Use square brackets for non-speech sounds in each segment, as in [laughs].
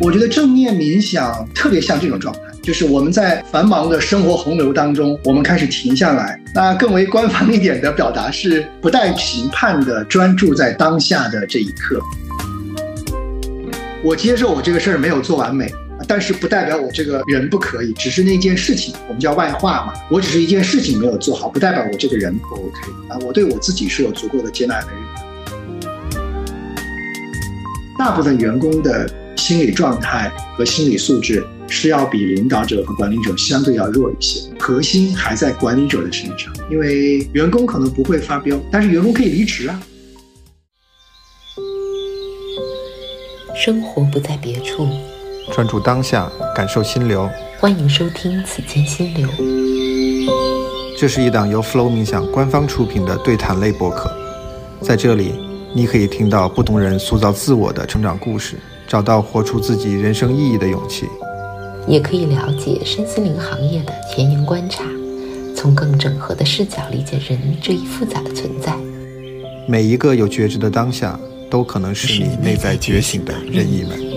我觉得正念冥想特别像这种状态，就是我们在繁忙的生活洪流当中，我们开始停下来。那更为官方一点的表达是不带评判的专注在当下的这一刻。我接受我这个事儿没有做完美，但是不代表我这个人不可以，只是那件事情我们叫外化嘛。我只是一件事情没有做好，不代表我这个人不 OK 啊。我对我自己是有足够的接纳的大部分员工的心理状态和心理素质是要比领导者和管理者相对要弱一些，核心还在管理者的身上，因为员工可能不会发飙，但是员工可以离职啊。生活不在别处，专注当下，感受心流。欢迎收听《此间心流》。这是一档由 Flow 冥想官方出品的对谈类播客，在这里，你可以听到不同人塑造自我的成长故事，找到活出自己人生意义的勇气，也可以了解身心灵行业的前沿观察，从更整合的视角理解人这一复杂的存在。每一个有觉知的当下。都可能是你内在觉醒的任意门。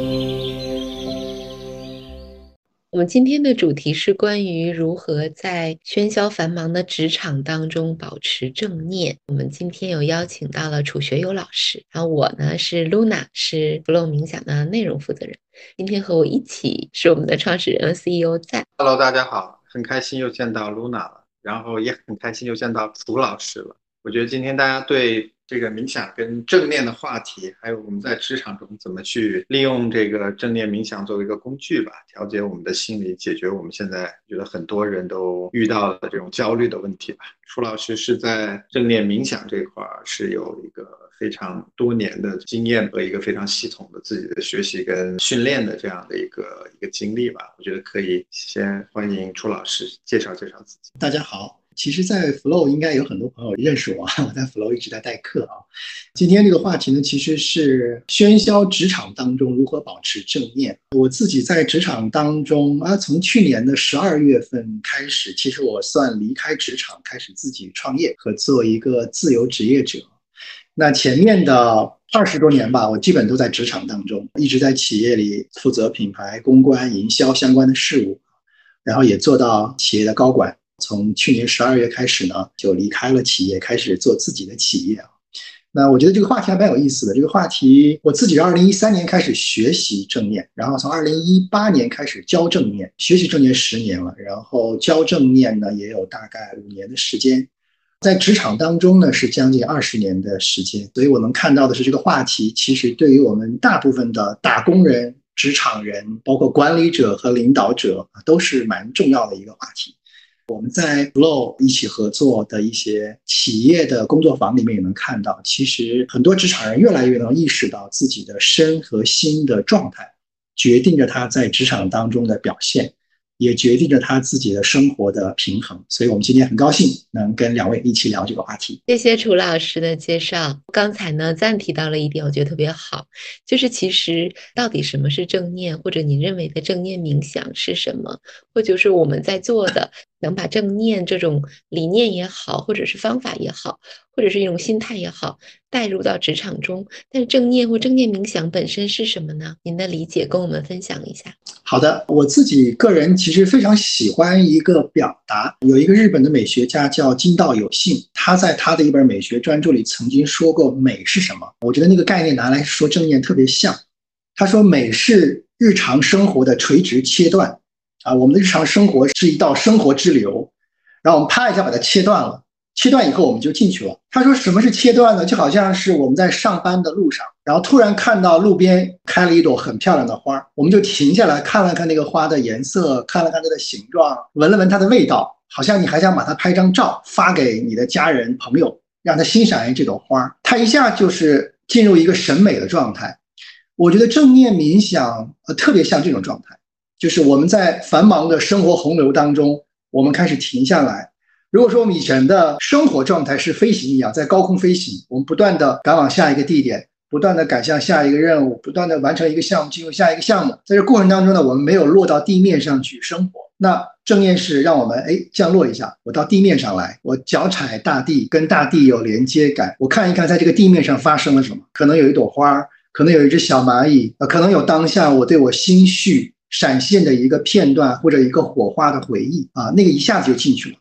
我们今天的主题是关于如何在喧嚣繁忙的职场当中保持正念。我们今天有邀请到了楚学友老师，然后我呢是 Luna，是 Flow 冥想的内容负责人。今天和我一起是我们的创始人 CEO 在。Hello，大家好，很开心又见到 Luna 了，然后也很开心又见到楚老师了。我觉得今天大家对。这个冥想跟正念的话题，还有我们在职场中怎么去利用这个正念冥想作为一个工具吧，调节我们的心理，解决我们现在觉得很多人都遇到的这种焦虑的问题吧。楚老师是在正念冥想这块儿是有一个非常多年的经验和一个非常系统的自己的学习跟训练的这样的一个一个经历吧。我觉得可以先欢迎楚老师介绍介绍自己。大家好。其实，在 Flow 应该有很多朋友认识我，我在 Flow 一直在代课啊。今天这个话题呢，其实是喧嚣职场当中如何保持正念。我自己在职场当中啊，从去年的十二月份开始，其实我算离开职场，开始自己创业和做一个自由职业者。那前面的二十多年吧，我基本都在职场当中，一直在企业里负责品牌公关、营销相关的事务，然后也做到企业的高管。从去年十二月开始呢，就离开了企业，开始做自己的企业。那我觉得这个话题还蛮有意思的。这个话题我自己是二零一三年开始学习正念，然后从二零一八年开始教正念，学习正念十年了，然后教正念呢也有大概五年的时间，在职场当中呢是将近二十年的时间。所以我能看到的是，这个话题其实对于我们大部分的打工人、职场人，包括管理者和领导者都是蛮重要的一个话题。我们在 Flow 一起合作的一些企业的工作坊里面也能看到，其实很多职场人越来越能意识到自己的身和心的状态，决定着他在职场当中的表现。也决定着他自己的生活的平衡，所以我们今天很高兴能跟两位一起聊这个话题。谢谢楚老师的介绍。刚才呢，赞提到了一点，我觉得特别好，就是其实到底什么是正念，或者你认为的正念冥想是什么，或就是我们在做的，能把正念这种理念也好，或者是方法也好。或者是一种心态也好，带入到职场中。但是正念或正念冥想本身是什么呢？您的理解跟我们分享一下。好的，我自己个人其实非常喜欢一个表达，有一个日本的美学家叫金道有幸，他在他的一本美学专著里曾经说过美是什么？我觉得那个概念拿来说正念特别像。他说美是日常生活的垂直切断啊，我们的日常生活是一道生活之流，然后我们啪一下把它切断了。切断以后，我们就进去了。他说：“什么是切断呢？就好像是我们在上班的路上，然后突然看到路边开了一朵很漂亮的花，我们就停下来看了看那个花的颜色，看了看它的形状，闻了闻它的味道，好像你还想把它拍张照发给你的家人朋友，让他欣赏一下这朵花。他一下就是进入一个审美的状态。我觉得正念冥想呃特别像这种状态，就是我们在繁忙的生活洪流当中，我们开始停下来。”如果说我们以前的生活状态是飞行一样，在高空飞行，我们不断的赶往下一个地点，不断的赶向下一个任务，不断的完成一个项目，进入下一个项目，在这过程当中呢，我们没有落到地面上去生活。那正念是让我们哎降落一下，我到地面上来，我脚踩大地，跟大地有连接感，我看一看在这个地面上发生了什么，可能有一朵花。可能有一只小蚂蚁，呃，可能有当下我对我心绪闪现的一个片段或者一个火花的回忆啊，那个一下子就进去了。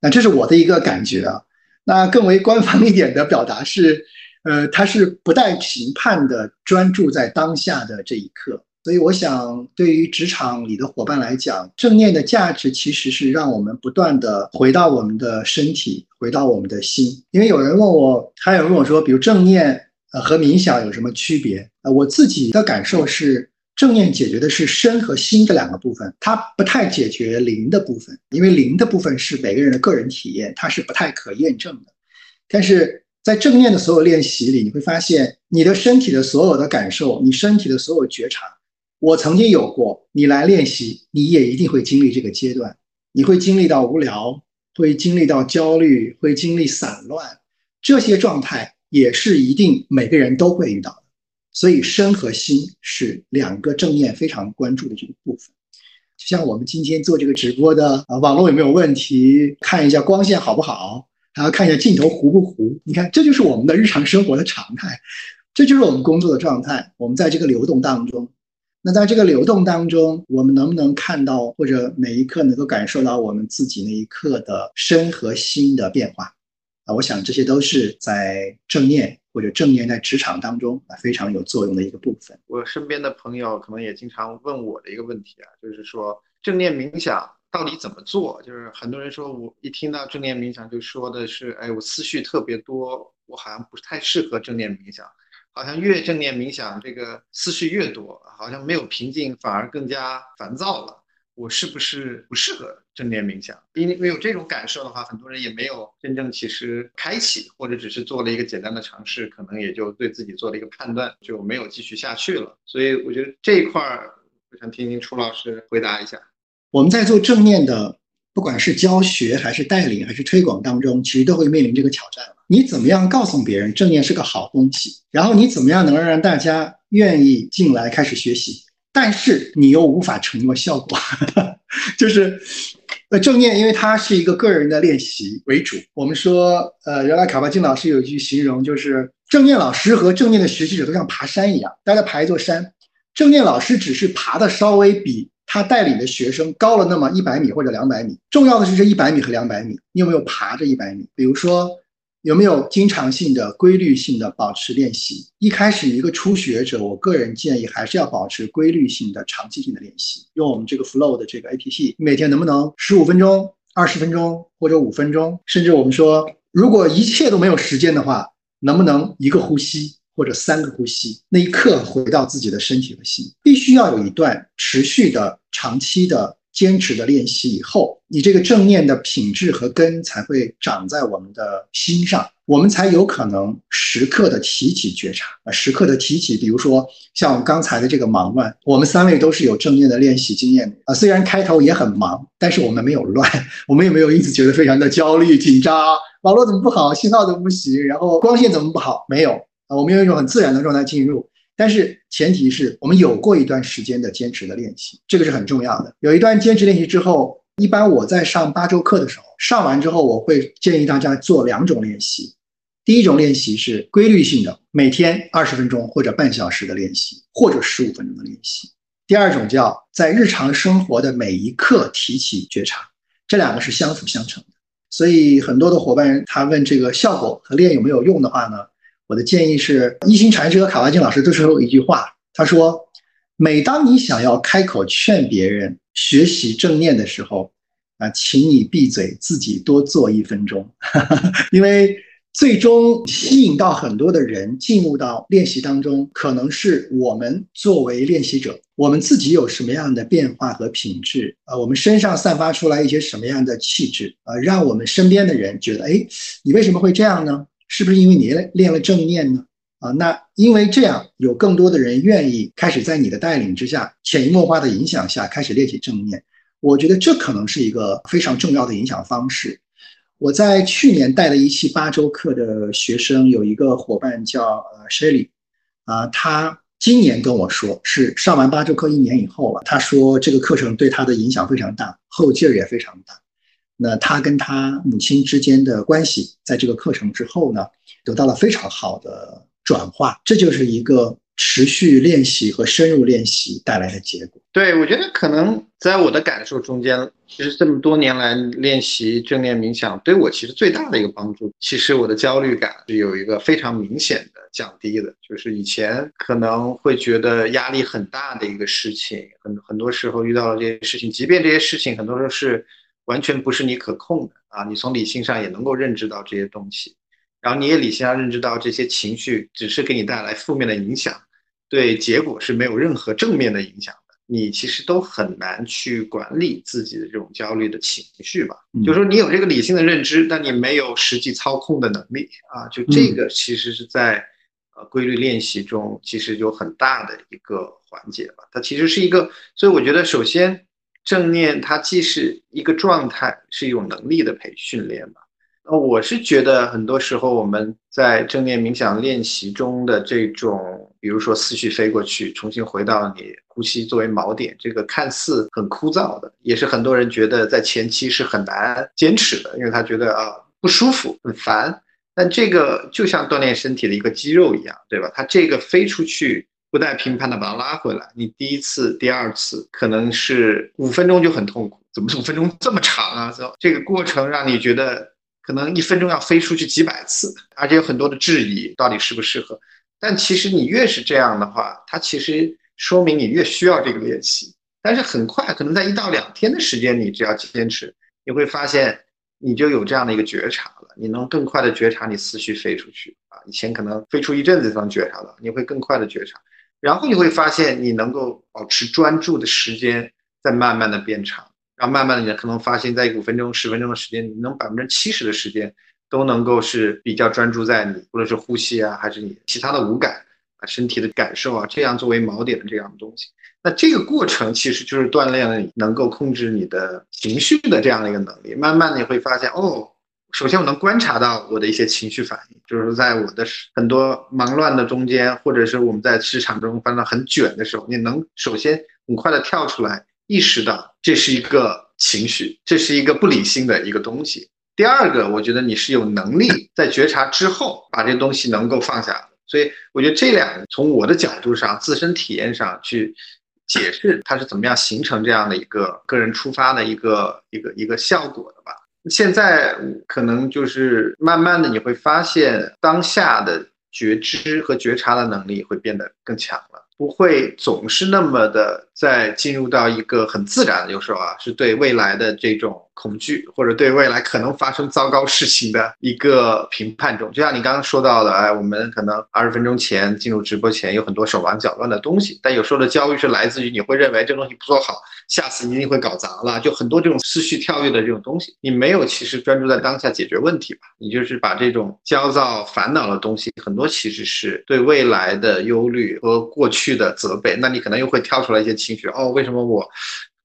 那这是我的一个感觉啊。那更为官方一点的表达是，呃，它是不带评判的，专注在当下的这一刻。所以，我想对于职场里的伙伴来讲，正念的价值其实是让我们不断的回到我们的身体，回到我们的心。因为有人问我，还有人问我说，比如正念呃和冥想有什么区别？呃，我自己的感受是，正念解决的是身和心这两个部分，它不太解决灵的部分，因为灵的部分是每个人的个人体验，它是不太可验证的。但是在正念的所有练习里，你会发现你的身体的所有的感受，你身体的所有觉察。我曾经有过，你来练习，你也一定会经历这个阶段。你会经历到无聊，会经历到焦虑，会经历散乱，这些状态也是一定每个人都会遇到。所以身和心是两个正念非常关注的这个部分。就像我们今天做这个直播的啊，网络有没有问题？看一下光线好不好？还要看一下镜头糊不糊？你看，这就是我们的日常生活的常态，这就是我们工作的状态。我们在这个流动当中。那在这个流动当中，我们能不能看到，或者每一刻能够感受到我们自己那一刻的身和心的变化？我想这些都是在正念或者正念在职场当中啊非常有作用的一个部分。我身边的朋友可能也经常问我的一个问题啊，就是说正念冥想到底怎么做？就是很多人说我一听到正念冥想就说的是，哎，我思绪特别多，我好像不太适合正念冥想。好像越正念冥想，这个思绪越多，好像没有平静，反而更加烦躁了。我是不是不适合正念冥想？因为有这种感受的话，很多人也没有真正其实开启，或者只是做了一个简单的尝试，可能也就对自己做了一个判断，就没有继续下去了。所以我觉得这一块儿，我想听听楚老师回答一下。我们在做正念的，不管是教学还是带领还是推广当中，其实都会面临这个挑战。你怎么样告诉别人正念是个好东西？然后你怎么样能让大家愿意进来开始学习？但是你又无法承诺效果，[laughs] 就是，呃，正念因为它是一个个人的练习为主。我们说，呃，原来卡巴金老师有一句形容，就是正念老师和正念的学习者都像爬山一样，大家爬一座山，正念老师只是爬的稍微比他带领的学生高了那么一百米或者两百米。重要的是这一百米和两百米，你有没有爬这一百米？比如说。有没有经常性的、规律性的保持练习？一开始一个初学者，我个人建议还是要保持规律性的、长期性的练习。用我们这个 Flow 的这个 APP，每天能不能十五分钟、二十分钟或者五分钟？甚至我们说，如果一切都没有时间的话，能不能一个呼吸或者三个呼吸？那一刻回到自己的身体和心，必须要有一段持续的、长期的。坚持的练习以后，你这个正念的品质和根才会长在我们的心上，我们才有可能时刻的提起觉察啊，时刻的提起。比如说像刚才的这个忙乱，我们三位都是有正念的练习经验的啊。虽然开头也很忙，但是我们没有乱，[laughs] 我们也没有因此觉得非常的焦虑紧张。网络怎么不好？信号怎么不行？然后光线怎么不好？没有啊，我们用一种很自然的状态进入。但是前提是我们有过一段时间的坚持的练习，这个是很重要的。有一段坚持练习之后，一般我在上八周课的时候，上完之后，我会建议大家做两种练习。第一种练习是规律性的，每天二十分钟或者半小时的练习，或者十五分钟的练习。第二种叫在日常生活的每一刻提起觉察，这两个是相辅相成的。所以很多的伙伴他问这个效果和练有没有用的话呢？我的建议是，一心禅师和卡巴金老师都说过一句话，他说：“每当你想要开口劝别人学习正念的时候，啊，请你闭嘴，自己多做一分钟，[laughs] 因为最终吸引到很多的人进入到练习当中，可能是我们作为练习者，我们自己有什么样的变化和品质啊，我们身上散发出来一些什么样的气质啊，让我们身边的人觉得，哎，你为什么会这样呢？”是不是因为你练了正念呢？啊，那因为这样，有更多的人愿意开始在你的带领之下，潜移默化的影响下开始练习正念。我觉得这可能是一个非常重要的影响方式。我在去年带了一期八周课的学生，有一个伙伴叫呃 Shelly，啊，他今年跟我说是上完八周课一年以后了，他说这个课程对他的影响非常大，后劲儿也非常大。那他跟他母亲之间的关系，在这个课程之后呢，得到了非常好的转化。这就是一个持续练习和深入练习带来的结果。对，我觉得可能在我的感受中间，其实这么多年来练习正念冥想，对我其实最大的一个帮助，其实我的焦虑感是有一个非常明显的降低的。就是以前可能会觉得压力很大的一个事情，很很多时候遇到了这些事情，即便这些事情很多时候是完全不是你可控的啊，你从理性上也能够认知到这些东西，然后你也理性上认知到这些情绪只是给你带来负面的影响，对结果是没有任何正面的影响的。你其实都很难去管理自己的这种焦虑的情绪吧？就是说，你有这个理性的认知，但你没有实际操控的能力啊。就这个，其实是在呃规律练习中，其实有很大的一个环节吧。它其实是一个，所以我觉得，首先正念它既是一个状态，是一种能力的培训练嘛。那我是觉得，很多时候我们在正念冥想练习中的这种，比如说思绪飞过去，重新回到你呼吸作为锚点，这个看似很枯燥的，也是很多人觉得在前期是很难坚持的，因为他觉得啊不舒服、很烦。但这个就像锻炼身体的一个肌肉一样，对吧？它这个飞出去，不带评判的把它拉回来，你第一次、第二次可能是五分钟就很痛苦，怎么五分钟这么长啊？这个过程让你觉得。可能一分钟要飞出去几百次，而且有很多的质疑，到底适不适合？但其实你越是这样的话，它其实说明你越需要这个练习。但是很快，可能在一到两天的时间，你只要坚持，你会发现你就有这样的一个觉察了。你能更快的觉察你思绪飞出去啊，以前可能飞出一阵子才能觉察到，你会更快的觉察，然后你会发现你能够保持专注的时间在慢慢的变长。然后慢慢的，你可能发现，在五分钟、十分钟的时间，你能百分之七十的时间都能够是比较专注在你，无论是呼吸啊，还是你其他的五感啊、身体的感受啊，这样作为锚点的这样的东西。那这个过程其实就是锻炼了你能够控制你的情绪的这样的一个能力。慢慢的你会发现，哦，首先我能观察到我的一些情绪反应，就是在我的很多忙乱的中间，或者是我们在市场中翻到很卷的时候，你能首先很快的跳出来。意识到这是一个情绪，这是一个不理性的一个东西。第二个，我觉得你是有能力在觉察之后把这东西能够放下的。所以，我觉得这两个从我的角度上、自身体验上去解释它是怎么样形成这样的一个个人出发的一个一个一个效果的吧。现在可能就是慢慢的你会发现，当下的觉知和觉察的能力会变得更强了。不会总是那么的在进入到一个很自然的，有时候啊，是对未来的这种恐惧，或者对未来可能发生糟糕事情的一个评判中。就像你刚刚说到的，哎，我们可能二十分钟前进入直播前有很多手忙脚乱的东西，但有时候的焦虑是来自于你会认为这东西不做好。下次你一定会搞砸了，就很多这种思绪跳跃的这种东西，你没有其实专注在当下解决问题吧？你就是把这种焦躁、烦恼的东西，很多其实是对未来的忧虑和过去的责备。那你可能又会跳出来一些情绪，哦，为什么我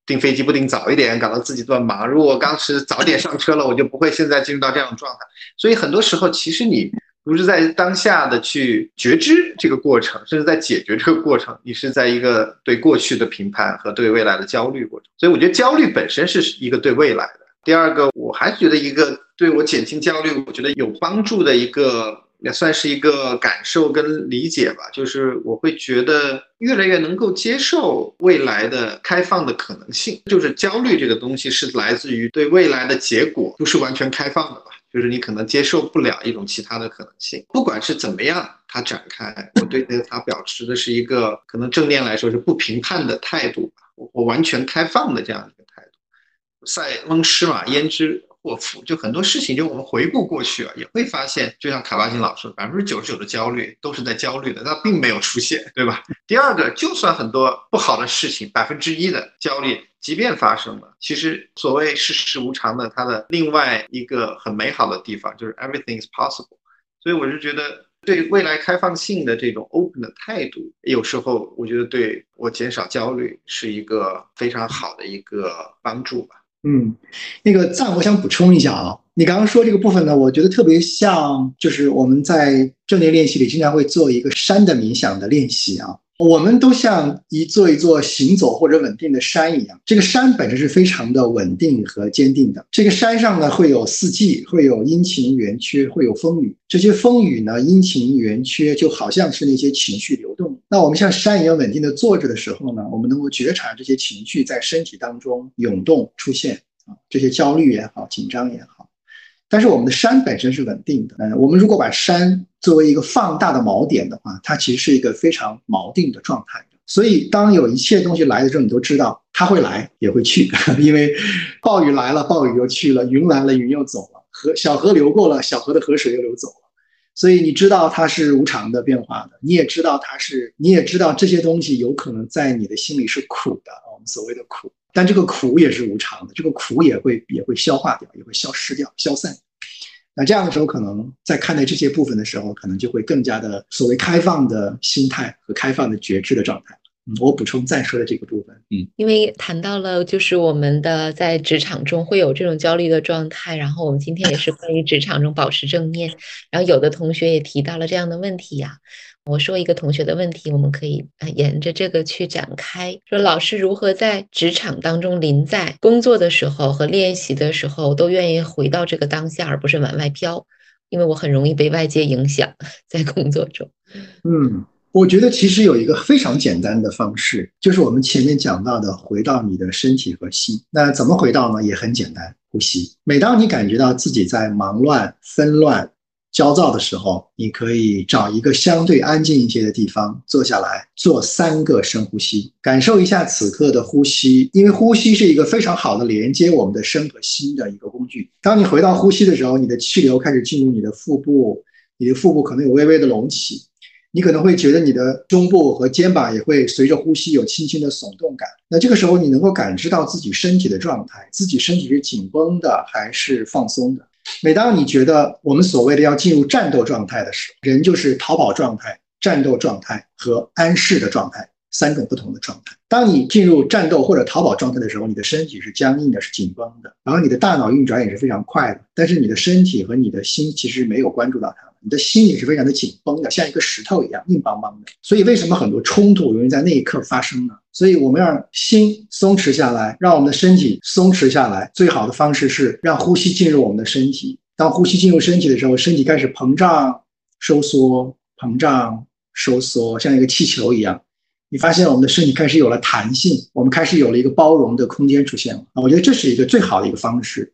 订飞机不订早一点，搞得自己这么忙？如果当时早点上车了，我就不会现在进入到这样的状态。所以很多时候，其实你。不是在当下的去觉知这个过程，甚至在解决这个过程，你是在一个对过去的评判和对未来的焦虑过程。所以我觉得焦虑本身是一个对未来的。第二个，我还觉得一个对我减轻焦虑，我觉得有帮助的一个，也算是一个感受跟理解吧，就是我会觉得越来越能够接受未来的开放的可能性。就是焦虑这个东西是来自于对未来的结果不是完全开放的吧。就是你可能接受不了一种其他的可能性，不管是怎么样，它展开，我对它表示的是一个可能正面来说是不评判的态度吧，我我完全开放的这样一个态度。塞翁失马焉知祸福，就很多事情，就我们回顾过去啊，也会发现，就像卡巴金老师，百分之九十九的焦虑都是在焦虑的，它并没有出现，对吧？第二个，就算很多不好的事情，百分之一的焦虑。即便发生了，其实所谓世事无常的，它的另外一个很美好的地方就是 everything is possible。所以我是觉得，对未来开放性的这种 open 的态度，有时候我觉得对我减少焦虑是一个非常好的一个帮助吧。嗯，那个赞，我想补充一下啊，你刚刚说这个部分呢，我觉得特别像，就是我们在正念练习里经常会做一个山的冥想的练习啊。我们都像一座一座行走或者稳定的山一样，这个山本身是非常的稳定和坚定的。这个山上呢，会有四季，会有阴晴圆缺，会有风雨。这些风雨呢，阴晴圆缺，就好像是那些情绪流动。那我们像山一样稳定的坐着的时候呢，我们能够觉察这些情绪在身体当中涌动出现啊，这些焦虑也好，紧张也好。但是我们的山本身是稳定的。嗯，我们如果把山作为一个放大的锚点的话，它其实是一个非常锚定的状态。所以，当有一切东西来的时候，你都知道它会来也会去，[laughs] 因为暴雨来了，暴雨又去了；云来了，云又走了；河小河流过了，小河的河水又流走了。所以你知道它是无常的变化的，你也知道它是，你也知道这些东西有可能在你的心里是苦的，我们所谓的苦。但这个苦也是无常的，这个苦也会也会消化掉，也会消失掉、消散。那这样的时候，可能在看待这些部分的时候，可能就会更加的所谓开放的心态和开放的觉知的状态。嗯，我补充再说的这个部分，嗯，因为谈到了就是我们的在职场中会有这种焦虑的状态，然后我们今天也是关于职场中保持正念，然后有的同学也提到了这样的问题呀。我说一个同学的问题，我们可以呃沿着这个去展开。说老师如何在职场当中临在工作的时候和练习的时候都愿意回到这个当下，而不是往外飘？因为我很容易被外界影响 [laughs] 在工作中。嗯，我觉得其实有一个非常简单的方式，就是我们前面讲到的回到你的身体和心。那怎么回到呢？也很简单，呼吸。每当你感觉到自己在忙乱、纷乱。焦躁的时候，你可以找一个相对安静一些的地方坐下来，做三个深呼吸，感受一下此刻的呼吸。因为呼吸是一个非常好的连接我们的身和心的一个工具。当你回到呼吸的时候，你的气流开始进入你的腹部，你的腹部可能有微微的隆起，你可能会觉得你的胸部和肩膀也会随着呼吸有轻轻的耸动感。那这个时候，你能够感知到自己身体的状态，自己身体是紧绷的还是放松的。每当你觉得我们所谓的要进入战斗状态的时候，人就是逃跑状态、战斗状态和安适的状态三种不同的状态。当你进入战斗或者逃跑状态的时候，你的身体是僵硬的，是紧绷的，然后你的大脑运转也是非常快的，但是你的身体和你的心其实没有关注到它。你的心也是非常的紧绷的，像一个石头一样硬邦邦的。所以为什么很多冲突容易在那一刻发生呢？所以我们让心松弛下来，让我们的身体松弛下来。最好的方式是让呼吸进入我们的身体。当呼吸进入身体的时候，身体开始膨胀、收缩、膨胀、收缩，像一个气球一样。你发现我们的身体开始有了弹性，我们开始有了一个包容的空间出现了！我觉得这是一个最好的一个方式。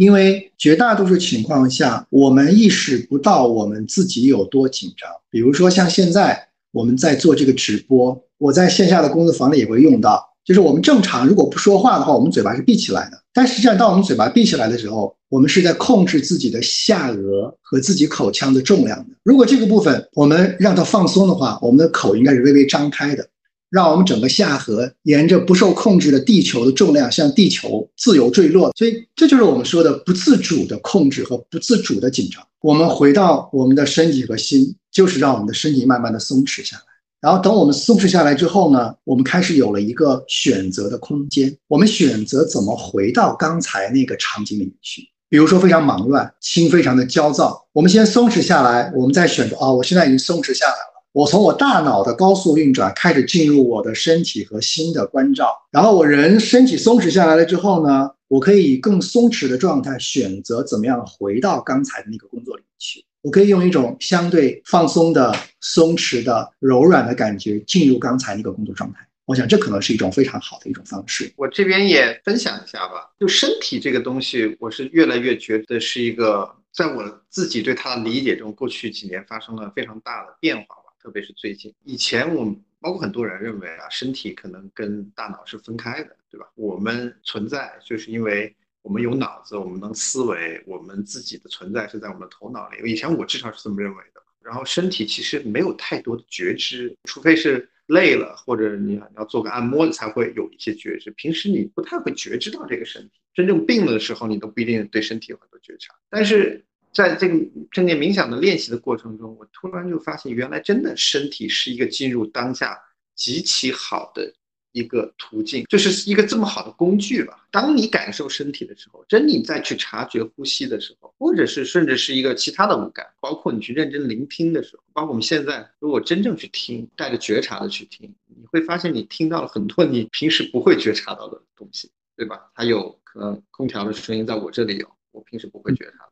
因为绝大多数情况下，我们意识不到我们自己有多紧张。比如说，像现在我们在做这个直播，我在线下的工作坊里也会用到。就是我们正常如果不说话的话，我们嘴巴是闭起来的。但实际上，当我们嘴巴闭起来的时候，我们是在控制自己的下颚和自己口腔的重量的。如果这个部分我们让它放松的话，我们的口应该是微微张开的。让我们整个下颌沿着不受控制的地球的重量向地球自由坠落，所以这就是我们说的不自主的控制和不自主的紧张。我们回到我们的身体和心，就是让我们的身体慢慢的松弛下来。然后等我们松弛下来之后呢，我们开始有了一个选择的空间。我们选择怎么回到刚才那个场景里面去。比如说非常忙乱，心非常的焦躁，我们先松弛下来，我们再选择啊，我现在已经松弛下来了。我从我大脑的高速运转开始进入我的身体和心的关照，然后我人身体松弛下来了之后呢，我可以以更松弛的状态选择怎么样回到刚才的那个工作里面去。我可以用一种相对放松的、松弛的、柔软的感觉进入刚才那个工作状态。我想这可能是一种非常好的一种方式。我这边也分享一下吧。就身体这个东西，我是越来越觉得是一个，在我自己对它的理解中，过去几年发生了非常大的变化。特别是最近，以前我们包括很多人认为啊，身体可能跟大脑是分开的，对吧？我们存在就是因为我们有脑子，我们能思维，我们自己的存在是在我们的头脑里。以前我至少是这么认为的。然后身体其实没有太多的觉知，除非是累了或者你要做个按摩才会有一些觉知。平时你不太会觉知到这个身体，真正病了的时候，你都不一定对身体有很多觉察。但是。在这个正念冥想的练习的过程中，我突然就发现，原来真的身体是一个进入当下极其好的一个途径，就是一个这么好的工具吧。当你感受身体的时候，真你再去察觉呼吸的时候，或者是甚至是一个其他的五感，包括你去认真聆听的时候，包括我们现在如果真正去听，带着觉察的去听，你会发现你听到了很多你平时不会觉察到的东西，对吧？它有可能空调的声音在我这里有，我平时不会觉察，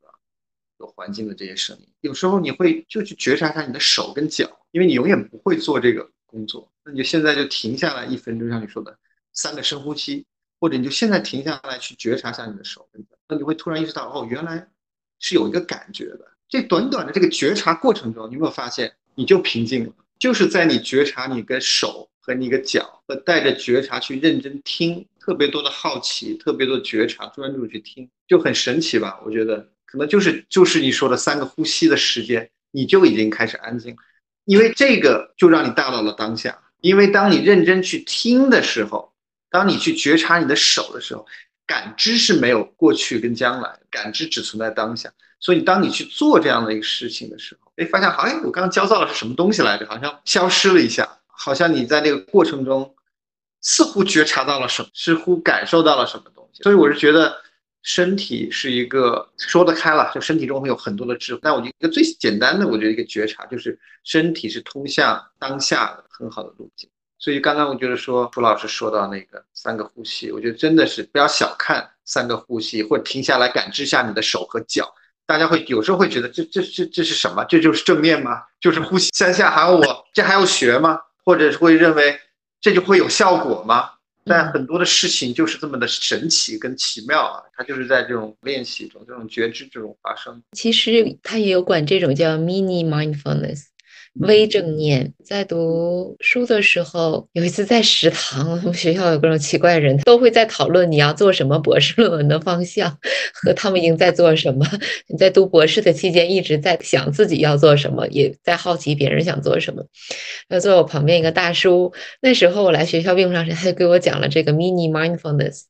有环境的这些声音。有时候你会就去觉察一下你的手跟脚，因为你永远不会做这个工作。那你就现在就停下来一分钟，像你说的三个深呼吸，或者你就现在停下来去觉察一下你的手跟脚，那你会突然意识到，哦，原来是有一个感觉的。这短短的这个觉察过程中，你有没有发现你就平静了？就是在你觉察你跟手和你个脚，和带着觉察去认真听，特别多的好奇，特别多的觉察，专注去听，就很神奇吧？我觉得可能就是就是你说的三个呼吸的时间，你就已经开始安静，因为这个就让你大到了当下。因为当你认真去听的时候，当你去觉察你的手的时候，感知是没有过去跟将来，感知只存在当下。所以，当你去做这样的一个事情的时候，哎，发现好像我刚刚焦躁的是什么东西来着？好像消失了一下，好像你在那个过程中似乎觉察到了什么，似乎感受到了什么东西。所以，我是觉得身体是一个说得开了，就身体中会有很多的智慧。但我一个最简单的，我觉得一个觉察就是身体是通向当下的。很好的路径，所以刚刚我觉得说朱老师说到那个三个呼吸，我觉得真的是不要小看三个呼吸，或者停下来感知下你的手和脚。大家会有时候会觉得这这这这是什么？这就是正念吗？就是呼吸三下还要我这还要学吗？或者是会认为这就会有效果吗？但很多的事情就是这么的神奇跟奇妙啊，它就是在这种练习中、这种觉知这种发生。其实他也有管这种叫 mini mindfulness。微正念，在读书的时候，有一次在食堂，我们学校有各种奇怪人，都会在讨论你要做什么博士论文的方向和他们已经在做什么。你在读博士的期间一直在想自己要做什么，也在好奇别人想做什么。那坐我旁边一个大叔，那时候我来学校并不长时间，他就给我讲了这个 mini mindfulness。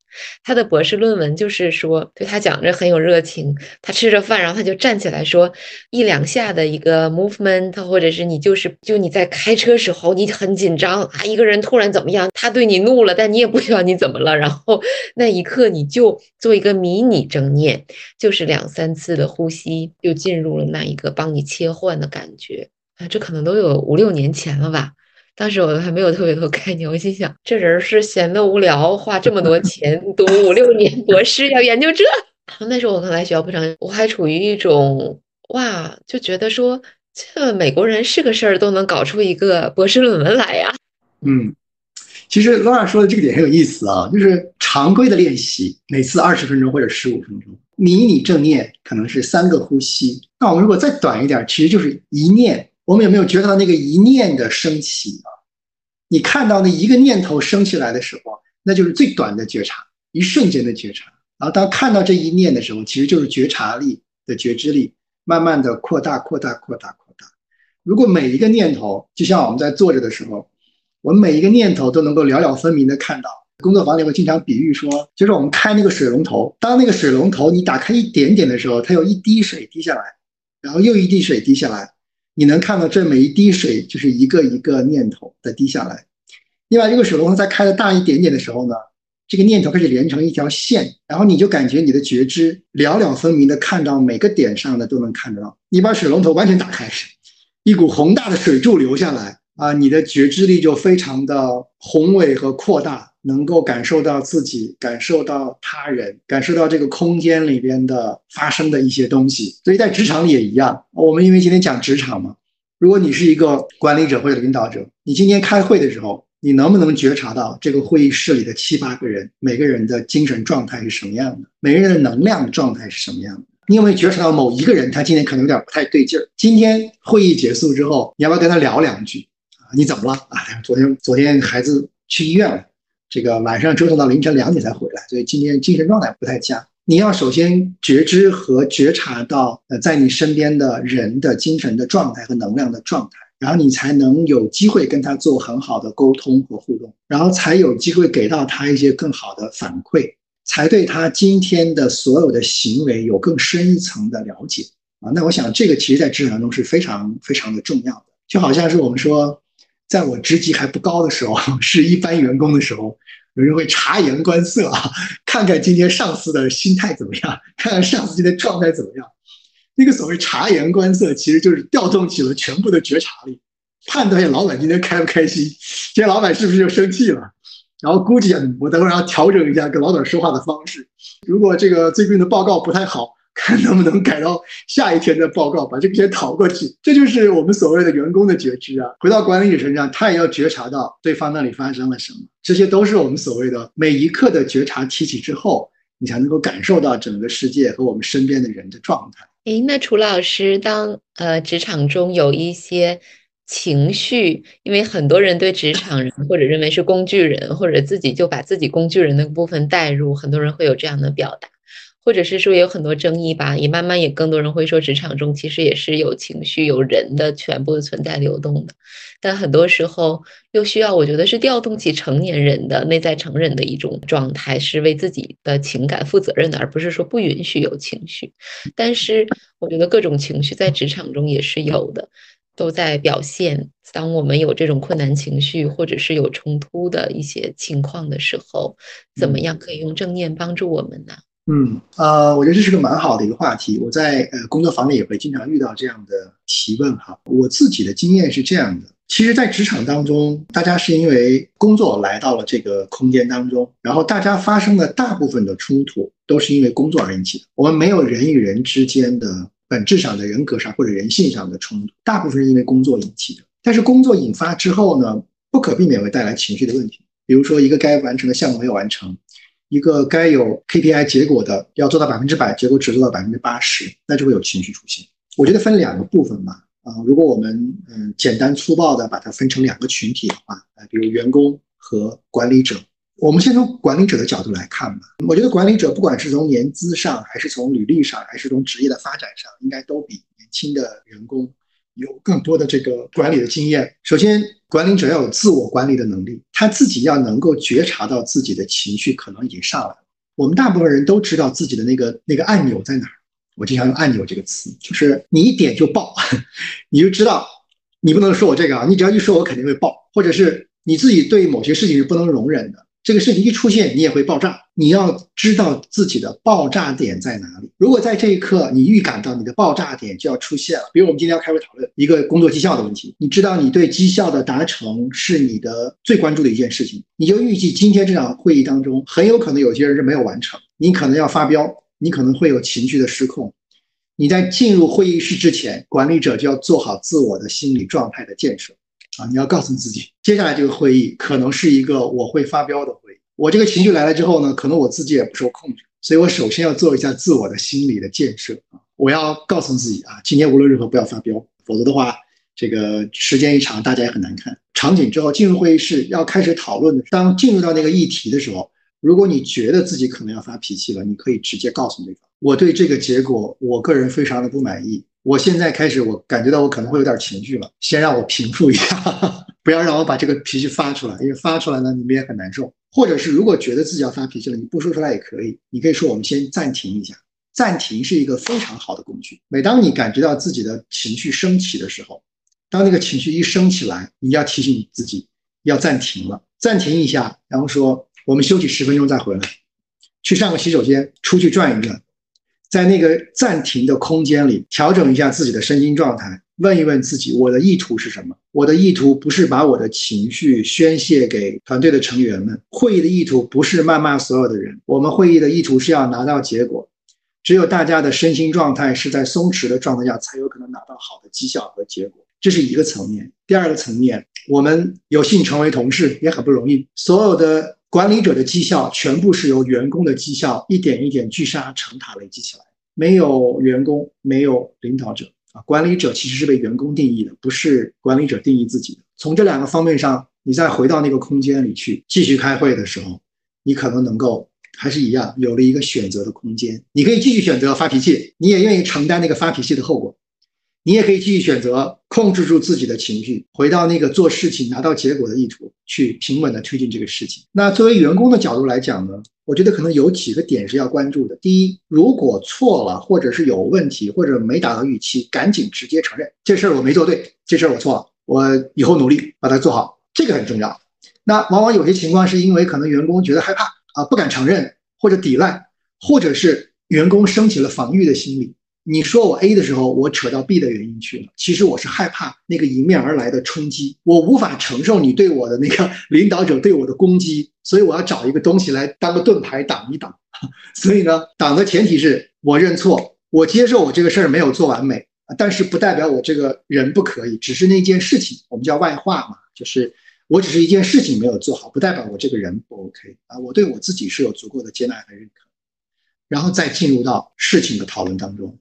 他的博士论文就是说，对他讲着很有热情。他吃着饭，然后他就站起来说，一两下的一个 movement，或者是你就是就你在开车时候，你很紧张啊，一个人突然怎么样，他对你怒了，但你也不知道你怎么了。然后那一刻你就做一个迷你正念，就是两三次的呼吸，就进入了那一个帮你切换的感觉啊。这可能都有五六年前了吧。当时我还没有特别多概念，我心想，这人是闲得无聊，花这么多钱 [laughs] 读五六年博士要研究这。[laughs] 那时候我刚来学校不长，我还处于一种哇，就觉得说这美国人是个事儿都能搞出一个博士论文来呀。嗯，其实罗尔说的这个点很有意思啊，就是常规的练习，每次二十分钟或者十五分钟，迷你正念可能是三个呼吸。那我们如果再短一点，其实就是一念。我们有没有觉察到那个一念的升起啊？你看到那一个念头升起来的时候，那就是最短的觉察，一瞬间的觉察。然后当看到这一念的时候，其实就是觉察力的觉知力，慢慢的扩大、扩大、扩大、扩大。如果每一个念头，就像我们在坐着的时候，我们每一个念头都能够了了分明的看到。工作坊里会经常比喻说，就是我们开那个水龙头，当那个水龙头你打开一点点的时候，它有一滴水滴下来，然后又一滴水滴下来。你能看到这每一滴水就是一个一个念头的滴下来。另外，这个水龙头再开的大一点点的时候呢，这个念头开始连成一条线，然后你就感觉你的觉知了了分明的看到每个点上的都能看得到。你把水龙头完全打开，[laughs] 一股宏大的水柱流下来啊，你的觉知力就非常的宏伟和扩大。能够感受到自己，感受到他人，感受到这个空间里边的发生的一些东西。所以在职场也一样。我们因为今天讲职场嘛，如果你是一个管理者或者领导者，你今天开会的时候，你能不能觉察到这个会议室里的七八个人，每个人的精神状态是什么样的？每个人的能量状态是什么样的？你有没有觉察到某一个人他今天可能有点不太对劲儿？今天会议结束之后，你要不要跟他聊两句啊？你怎么了啊？昨天昨天孩子去医院了。这个晚上折腾到凌晨两点才回来，所以今天精神状态不太佳。你要首先觉知和觉察到，呃，在你身边的人的精神的状态和能量的状态，然后你才能有机会跟他做很好的沟通和互动，然后才有机会给到他一些更好的反馈，才对他今天的所有的行为有更深一层的了解啊。那我想这个其实在职场中是非常非常的重要的，就好像是我们说。在我职级还不高的时候，[laughs] 是一般员工的时候，有人会察言观色啊，看看今天上司的心态怎么样，看看上司今天状态怎么样。那个所谓察言观色，其实就是调动起了全部的觉察力，判断一下老板今天开不开心，今天老板是不是又生气了，然后估计我等会儿要调整一下跟老板说话的方式。如果这个最近的报告不太好，看能不能改到下一天的报告，把这个先逃过去。这就是我们所谓的员工的觉知啊。回到管理者身上，他也要觉察到对方那里发生了什么，这些都是我们所谓的每一刻的觉察提起之后，你才能够感受到整个世界和我们身边的人的状态。诶，那楚老师，当呃职场中有一些情绪，因为很多人对职场人或者认为是工具人，或者自己就把自己工具人的部分带入，很多人会有这样的表达，或者是说有很多争议吧，也慢慢也更多人会说职场中其实也是有情绪、有人的全部的存在流动的。但很多时候又需要，我觉得是调动起成年人的内在成人的一种状态，是为自己的情感负责任的，而不是说不允许有情绪。但是我觉得各种情绪在职场中也是有的，都在表现。当我们有这种困难情绪，或者是有冲突的一些情况的时候，怎么样可以用正念帮助我们呢？嗯，呃，我觉得这是个蛮好的一个话题。我在呃工作坊里也会经常遇到这样的提问哈。我自己的经验是这样的。其实，在职场当中，大家是因为工作来到了这个空间当中，然后大家发生的大部分的冲突都是因为工作而引起的。我们没有人与人之间的本质上的人格上或者人性上的冲突，大部分是因为工作引起的。但是工作引发之后呢，不可避免会带来情绪的问题。比如说，一个该完成的项目没有完成，一个该有 KPI 结果的要做到百分之百，结果只做到百分之八十，那就会有情绪出现。我觉得分两个部分吧。啊，如果我们嗯简单粗暴的把它分成两个群体的话，啊，比如员工和管理者，我们先从管理者的角度来看吧。我觉得管理者不管是从年资上，还是从履历上，还是从职业的发展上，应该都比年轻的员工有更多的这个管理的经验。首先，管理者要有自我管理的能力，他自己要能够觉察到自己的情绪可能已经上来了。我们大部分人都知道自己的那个那个按钮在哪儿。我经常用按钮这个词，就是你一点就爆，[laughs] 你就知道你不能说我这个啊，你只要一说，我肯定会爆，或者是你自己对某些事情是不能容忍的，这个事情一出现，你也会爆炸。你要知道自己的爆炸点在哪里。如果在这一刻你预感到你的爆炸点就要出现了，比如我们今天要开会讨论一个工作绩效的问题，你知道你对绩效的达成是你的最关注的一件事情，你就预计今天这场会议当中很有可能有些人是没有完成，你可能要发飙。你可能会有情绪的失控，你在进入会议室之前，管理者就要做好自我的心理状态的建设啊！你要告诉自己，接下来这个会议可能是一个我会发飙的。我这个情绪来了之后呢，可能我自己也不受控制，所以我首先要做一下自我的心理的建设啊！我要告诉自己啊，今天无论如何不要发飙，否则的话，这个时间一长，大家也很难看。场景之后进入会议室要开始讨论的，当进入到那个议题的时候。如果你觉得自己可能要发脾气了，你可以直接告诉对方：“我对这个结果，我个人非常的不满意。我现在开始，我感觉到我可能会有点情绪了，先让我平复一下，不要让我把这个脾气发出来，因为发出来呢，你们也很难受。或者是如果觉得自己要发脾气了，你不说出来也可以，你可以说我们先暂停一下。暂停是一个非常好的工具。每当你感觉到自己的情绪升起的时候，当那个情绪一升起来，你要提醒自己要暂停了，暂停一下，然后说。我们休息十分钟再回来，去上个洗手间，出去转一转，在那个暂停的空间里调整一下自己的身心状态，问一问自己：我的意图是什么？我的意图不是把我的情绪宣泄给团队的成员们，会议的意图不是谩骂所有的人，我们会议的意图是要拿到结果。只有大家的身心状态是在松弛的状态下，才有可能拿到好的绩效和结果。这是一个层面。第二个层面，我们有幸成为同事也很不容易，所有的。管理者的绩效全部是由员工的绩效一点一点聚沙成塔累积起来，没有员工，没有领导者啊。管理者其实是被员工定义的，不是管理者定义自己的。从这两个方面上，你再回到那个空间里去继续开会的时候，你可能能够还是一样有了一个选择的空间。你可以继续选择发脾气，你也愿意承担那个发脾气的后果。你也可以继续选择控制住自己的情绪，回到那个做事情拿到结果的意图，去平稳的推进这个事情。那作为员工的角度来讲呢，我觉得可能有几个点是要关注的。第一，如果错了，或者是有问题，或者没达到预期，赶紧直接承认这事儿我没做对，这事儿我错了，我以后努力把它做好，这个很重要。那往往有些情况是因为可能员工觉得害怕啊，不敢承认或者抵赖，或者是员工升起了防御的心理。你说我 A 的时候，我扯到 B 的原因去了。其实我是害怕那个迎面而来的冲击，我无法承受你对我的那个 [laughs] 领导者对我的攻击，所以我要找一个东西来当个盾牌挡一挡。[laughs] 所以呢，挡的前提是我认错，我接受我这个事儿没有做完美，但是不代表我这个人不可以，只是那件事情我们叫外化嘛，就是我只是一件事情没有做好，不代表我这个人不 OK 啊。我对我自己是有足够的接纳和认可，然后再进入到事情的讨论当中。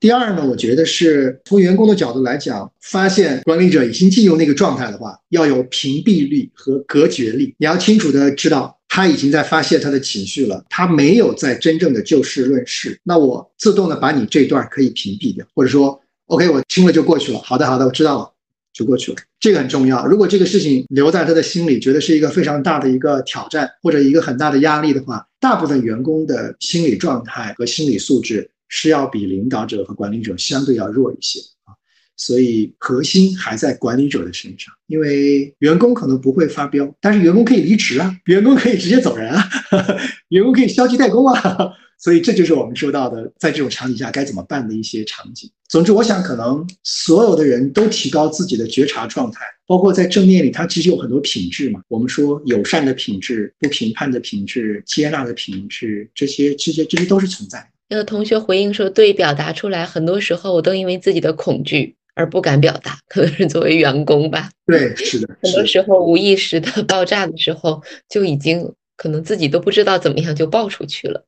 第二呢，我觉得是从员工的角度来讲，发现管理者已经进入那个状态的话，要有屏蔽力和隔绝力。你要清楚的知道，他已经在发泄他的情绪了，他没有在真正的就事论事。那我自动的把你这段可以屏蔽掉，或者说，OK，我听了就过去了。好的，好的，我知道了，就过去了。这个很重要。如果这个事情留在他的心里，觉得是一个非常大的一个挑战或者一个很大的压力的话，大部分员工的心理状态和心理素质。是要比领导者和管理者相对要弱一些啊，所以核心还在管理者的身上。因为员工可能不会发飙，但是员工可以离职啊，员工可以直接走人啊，[laughs] 员工可以消极怠工啊，所以这就是我们说到的，在这种场景下该怎么办的一些场景。总之，我想可能所有的人都提高自己的觉察状态，包括在正念里，它其实有很多品质嘛。我们说友善的品质、不评判的品质、接纳的品质，这些、这些、这些都是存在。那个同学回应说：“对，表达出来，很多时候我都因为自己的恐惧而不敢表达，可能是作为员工吧。对，是的，[laughs] 很多时候无意识的爆炸的时候，就已经可能自己都不知道怎么样就爆出去了。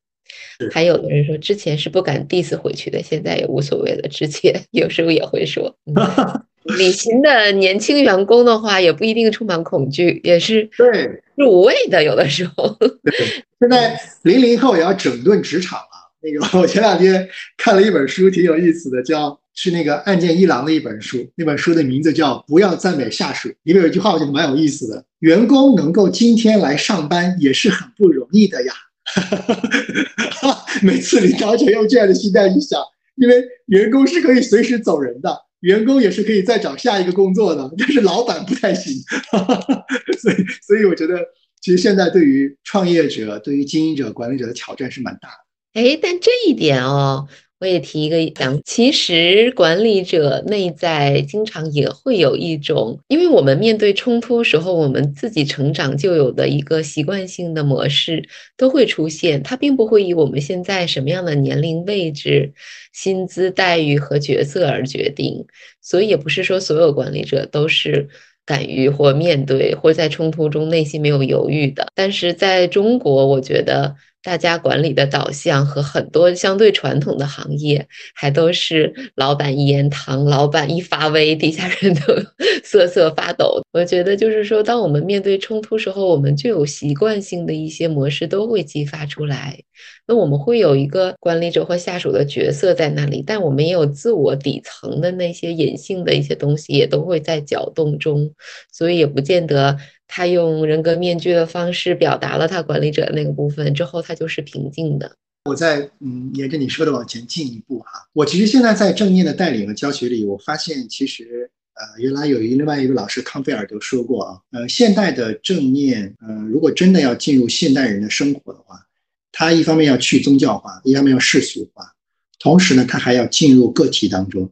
还有的人说，之前是不敢 diss 回去的，现在也无所谓了。之前有时候也会说，[laughs] 李行的年轻员工的话，也不一定充满恐惧，也是对是无畏的。有的时候，现在零零后也要整顿职场。”那个，[laughs] 我前两天看了一本书，挺有意思的，叫是那个岸见一郎的一本书。那本书的名字叫《不要赞美下属》。里面有一句话，我觉得蛮有意思的：员工能够今天来上班也是很不容易的呀。[laughs] 每次领导者用这样的心态去想，因为员工是可以随时走人的，员工也是可以再找下一个工作的，但是老板不太行。[laughs] 所以，所以我觉得，其实现在对于创业者、对于经营者、管理者的挑战是蛮大的。哎，但这一点哦，我也提一个讲，其实管理者内在经常也会有一种，因为我们面对冲突时候，我们自己成长就有的一个习惯性的模式都会出现，它并不会以我们现在什么样的年龄位置、薪资待遇和角色而决定，所以也不是说所有管理者都是敢于或面对或在冲突中内心没有犹豫的，但是在中国，我觉得。大家管理的导向和很多相对传统的行业，还都是老板一言堂，老板一发威，底下人都 [laughs] 瑟瑟发抖。我觉得就是说，当我们面对冲突时候，我们就有习惯性的一些模式都会激发出来。那我们会有一个管理者或下属的角色在那里，但我们也有自我底层的那些隐性的一些东西，也都会在搅动中，所以也不见得。他用人格面具的方式表达了他管理者的那个部分之后，他就是平静的。我在嗯，沿着你说的往前进一步哈。我其实现在在正念的带领和教学里，我发现其实呃，原来有一另外一个老师康菲尔德说过啊，呃，现代的正念，呃，如果真的要进入现代人的生活的话，他一方面要去宗教化，一方面要世俗化，同时呢，他还要进入个体当中。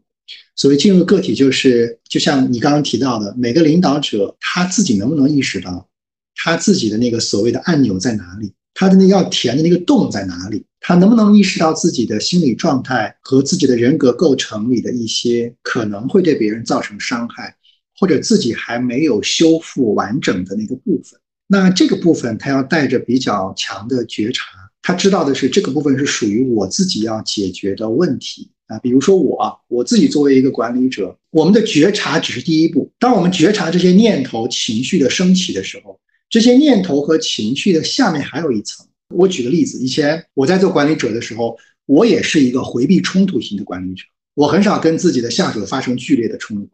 所谓进入个体，就是就像你刚刚提到的，每个领导者他自己能不能意识到他自己的那个所谓的按钮在哪里，他的那要填的那个洞在哪里，他能不能意识到自己的心理状态和自己的人格构成里的一些可能会对别人造成伤害，或者自己还没有修复完整的那个部分。那这个部分他要带着比较强的觉察，他知道的是这个部分是属于我自己要解决的问题。啊，比如说我，我自己作为一个管理者，我们的觉察只是第一步。当我们觉察这些念头、情绪的升起的时候，这些念头和情绪的下面还有一层。我举个例子，以前我在做管理者的时候，我也是一个回避冲突型的管理者，我很少跟自己的下属发生剧烈的冲突。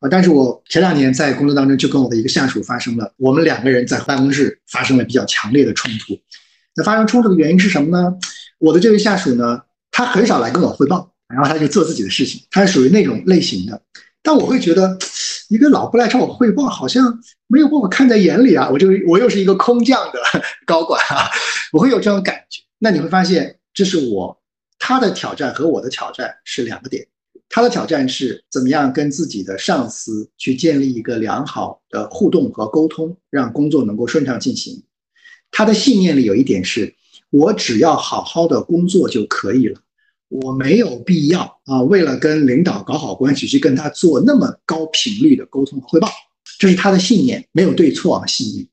啊，但是我前两年在工作当中就跟我的一个下属发生了，我们两个人在办公室发生了比较强烈的冲突。那发生冲突的原因是什么呢？我的这位下属呢，他很少来跟我汇报。然后他就做自己的事情，他是属于那种类型的。但我会觉得，一个老不来找我汇报，好像没有把我看在眼里啊！我就我又是一个空降的 [laughs] 高管啊，我会有这种感觉。那你会发现，这是我他的挑战和我的挑战是两个点。他的挑战是怎么样跟自己的上司去建立一个良好的互动和沟通，让工作能够顺畅进行。他的信念里有一点是，我只要好好的工作就可以了。我没有必要啊，为了跟领导搞好关系去跟他做那么高频率的沟通和汇报，这是他的信念，没有对错啊，信念。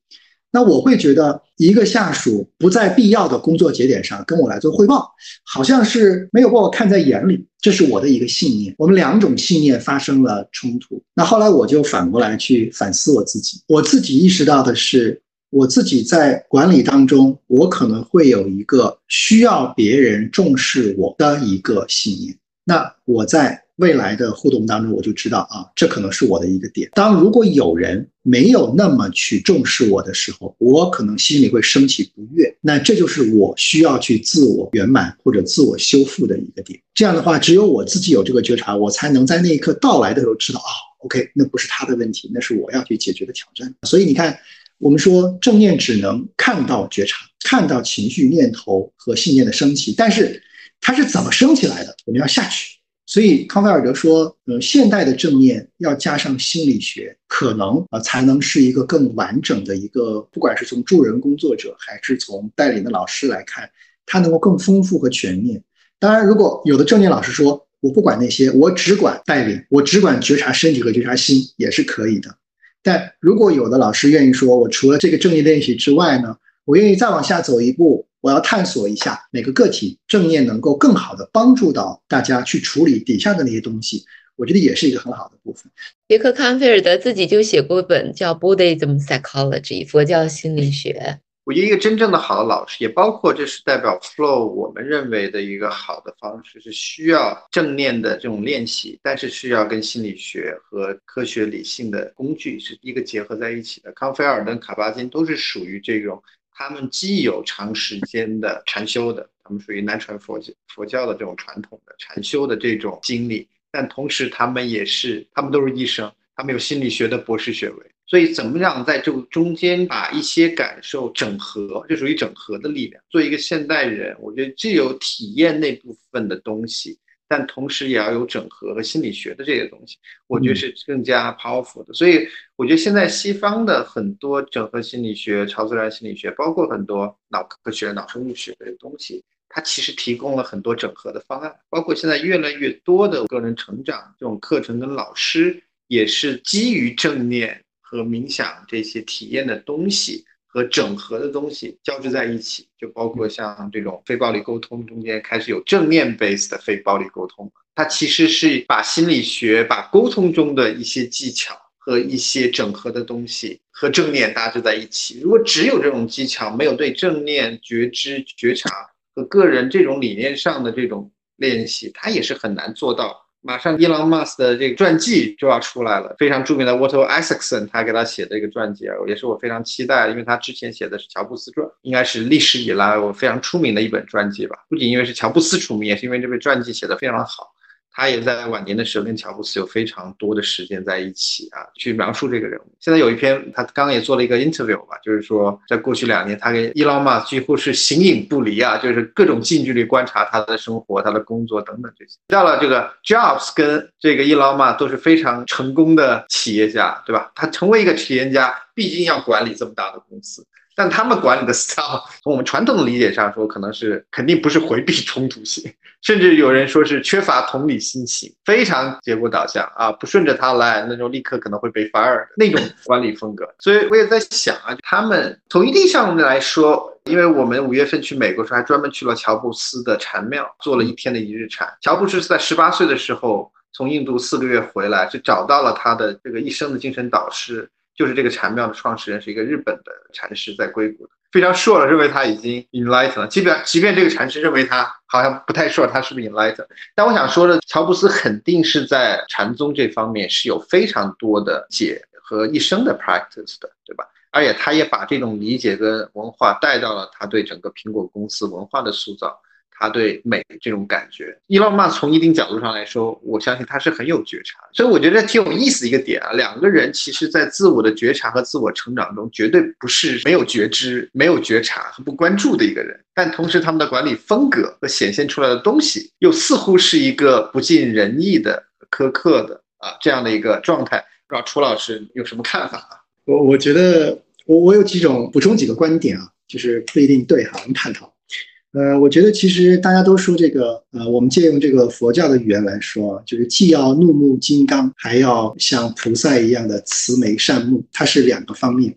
那我会觉得，一个下属不在必要的工作节点上跟我来做汇报，好像是没有把我看在眼里，这是我的一个信念。我们两种信念发生了冲突，那后来我就反过来去反思我自己，我自己意识到的是。我自己在管理当中，我可能会有一个需要别人重视我的一个信念。那我在未来的互动当中，我就知道啊，这可能是我的一个点。当如果有人没有那么去重视我的时候，我可能心里会升起不悦。那这就是我需要去自我圆满或者自我修复的一个点。这样的话，只有我自己有这个觉察，我才能在那一刻到来的时候知道啊，OK，那不是他的问题，那是我要去解决的挑战。所以你看。我们说正念只能看到觉察，看到情绪、念头和信念的升起，但是它是怎么升起来的？我们要下去。所以康菲尔德说，呃，现代的正念要加上心理学，可能啊才能是一个更完整的一个，不管是从助人工作者还是从带领的老师来看，它能够更丰富和全面。当然，如果有的正念老师说我不管那些，我只管带领，我只管觉察身体和觉察心，也是可以的。但如果有的老师愿意说，我除了这个正念练习之外呢，我愿意再往下走一步，我要探索一下每个个体正念能够更好的帮助到大家去处理底下的那些东西，我觉得也是一个很好的部分。杰克康菲尔德自己就写过本叫《Buddhism Psychology》佛教心理学。我觉得一个真正的好的老师，也包括这是代表 flow，我们认为的一个好的方式是需要正念的这种练习，但是需要跟心理学和科学理性的工具是一个结合在一起的。康菲尔跟卡巴金都是属于这种，他们既有长时间的禅修的，他们属于南传佛教佛教的这种传统的禅修的这种经历，但同时他们也是，他们都是医生，他们有心理学的博士学位。所以，怎么样在这个中间把一些感受整合，就属于整合的力量。做一个现代人，我觉得既有体验那部分的东西，但同时也要有整合和心理学的这些东西，我觉得是更加 powerful 的。所以，我觉得现在西方的很多整合心理学、超自然心理学，包括很多脑科学、脑生物学的东西，它其实提供了很多整合的方案。包括现在越来越多的个人成长这种课程跟老师，也是基于正念。和冥想这些体验的东西和整合的东西交织在一起，就包括像这种非暴力沟通中间开始有正念 base 的非暴力沟通，它其实是把心理学、把沟通中的一些技巧和一些整合的东西和正念搭置在一起。如果只有这种技巧，没有对正念觉知、觉察和个人这种理念上的这种练习，它也是很难做到。马上，伊朗马斯的这个传记就要出来了。非常著名的 w a t e r Isaacson，他给他写的一个传记，也是我非常期待，因为他之前写的是乔布斯传，应该是历史以来我非常出名的一本传记吧。不仅因为是乔布斯出名，也是因为这本传记写的非常好。他也在晚年的时候跟乔布斯有非常多的时间在一起啊，去描述这个人物。现在有一篇，他刚刚也做了一个 interview 吧，就是说在过去两年，他跟伊朗马几乎是形影不离啊，就是各种近距离观察他的生活、他的工作等等这些。到了这个 Jobs 跟这个伊朗马都是非常成功的企业家，对吧？他成为一个企业家，毕竟要管理这么大的公司。但他们管理的 style，[laughs] 从我们传统的理解上说，可能是肯定不是回避冲突性，[laughs] 甚至有人说是缺乏同理心型，非常结果导向啊，不顺着他来，那就立刻可能会被 fire 那种管理风格。所以我也在想啊，他们从一定上来说，因为我们五月份去美国时候，还专门去了乔布斯的禅庙，做了一天的一日禅。乔布斯是在十八岁的时候从印度四个月回来，就找到了他的这个一生的精神导师。就是这个禅庙的创始人是一个日本的禅师，在硅谷的，非常 sure 认为他已经 enlightened 了。即便即便这个禅师认为他好像不太 sure 他是不是 enlightened，但我想说的，乔布斯肯定是在禅宗这方面是有非常多的解和一生的 practice 的，对吧？而且他也把这种理解跟文化带到了他对整个苹果公司文化的塑造。他对美这种感觉。伊隆马从一定角度上来说，我相信他是很有觉察，所以我觉得挺有意思一个点啊。两个人其实，在自我的觉察和自我成长中，绝对不是没有觉知、没有觉察和不关注的一个人。但同时，他们的管理风格和显现出来的东西，又似乎是一个不尽人意的、苛刻的啊这样的一个状态。不知道楚老师有什么看法啊？我我觉得我我有几种补充几个观点啊，就是不一定对哈，我们探讨。呃，我觉得其实大家都说这个，呃，我们借用这个佛教的语言来说，就是既要怒目金刚，还要像菩萨一样的慈眉善目，它是两个方面。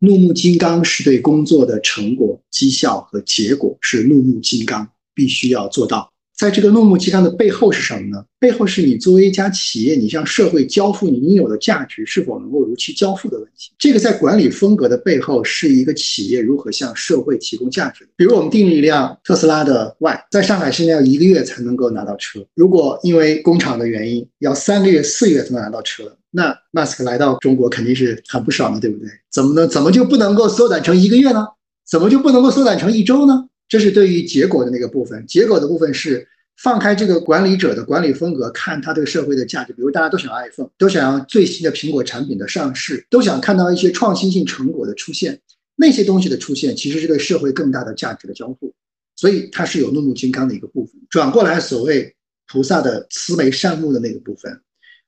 怒目金刚是对工作的成果、绩效和结果是怒目金刚，必须要做到。在这个怒目金刚的背后是什么呢？背后是你作为一家企业，你向社会交付你应有的价值是否能够如期交付的问题。这个在管理风格的背后是一个企业如何向社会提供价值。比如我们订了一辆特斯拉的 Y，在上海现在要一个月才能够拿到车。如果因为工厂的原因要三个月、四个月才能拿到车，那 Musk 来到中国肯定是很不爽的，对不对？怎么能怎么就不能够缩短成一个月呢？怎么就不能够缩短成一周呢？这是对于结果的那个部分，结果的部分是放开这个管理者的管理风格，看他对社会的价值。比如大家都想要 iPhone，都想要最新的苹果产品的上市，都想看到一些创新性成果的出现。那些东西的出现，其实是对社会更大的价值的交付。所以它是有怒目金刚的一个部分。转过来，所谓菩萨的慈眉善目的那个部分，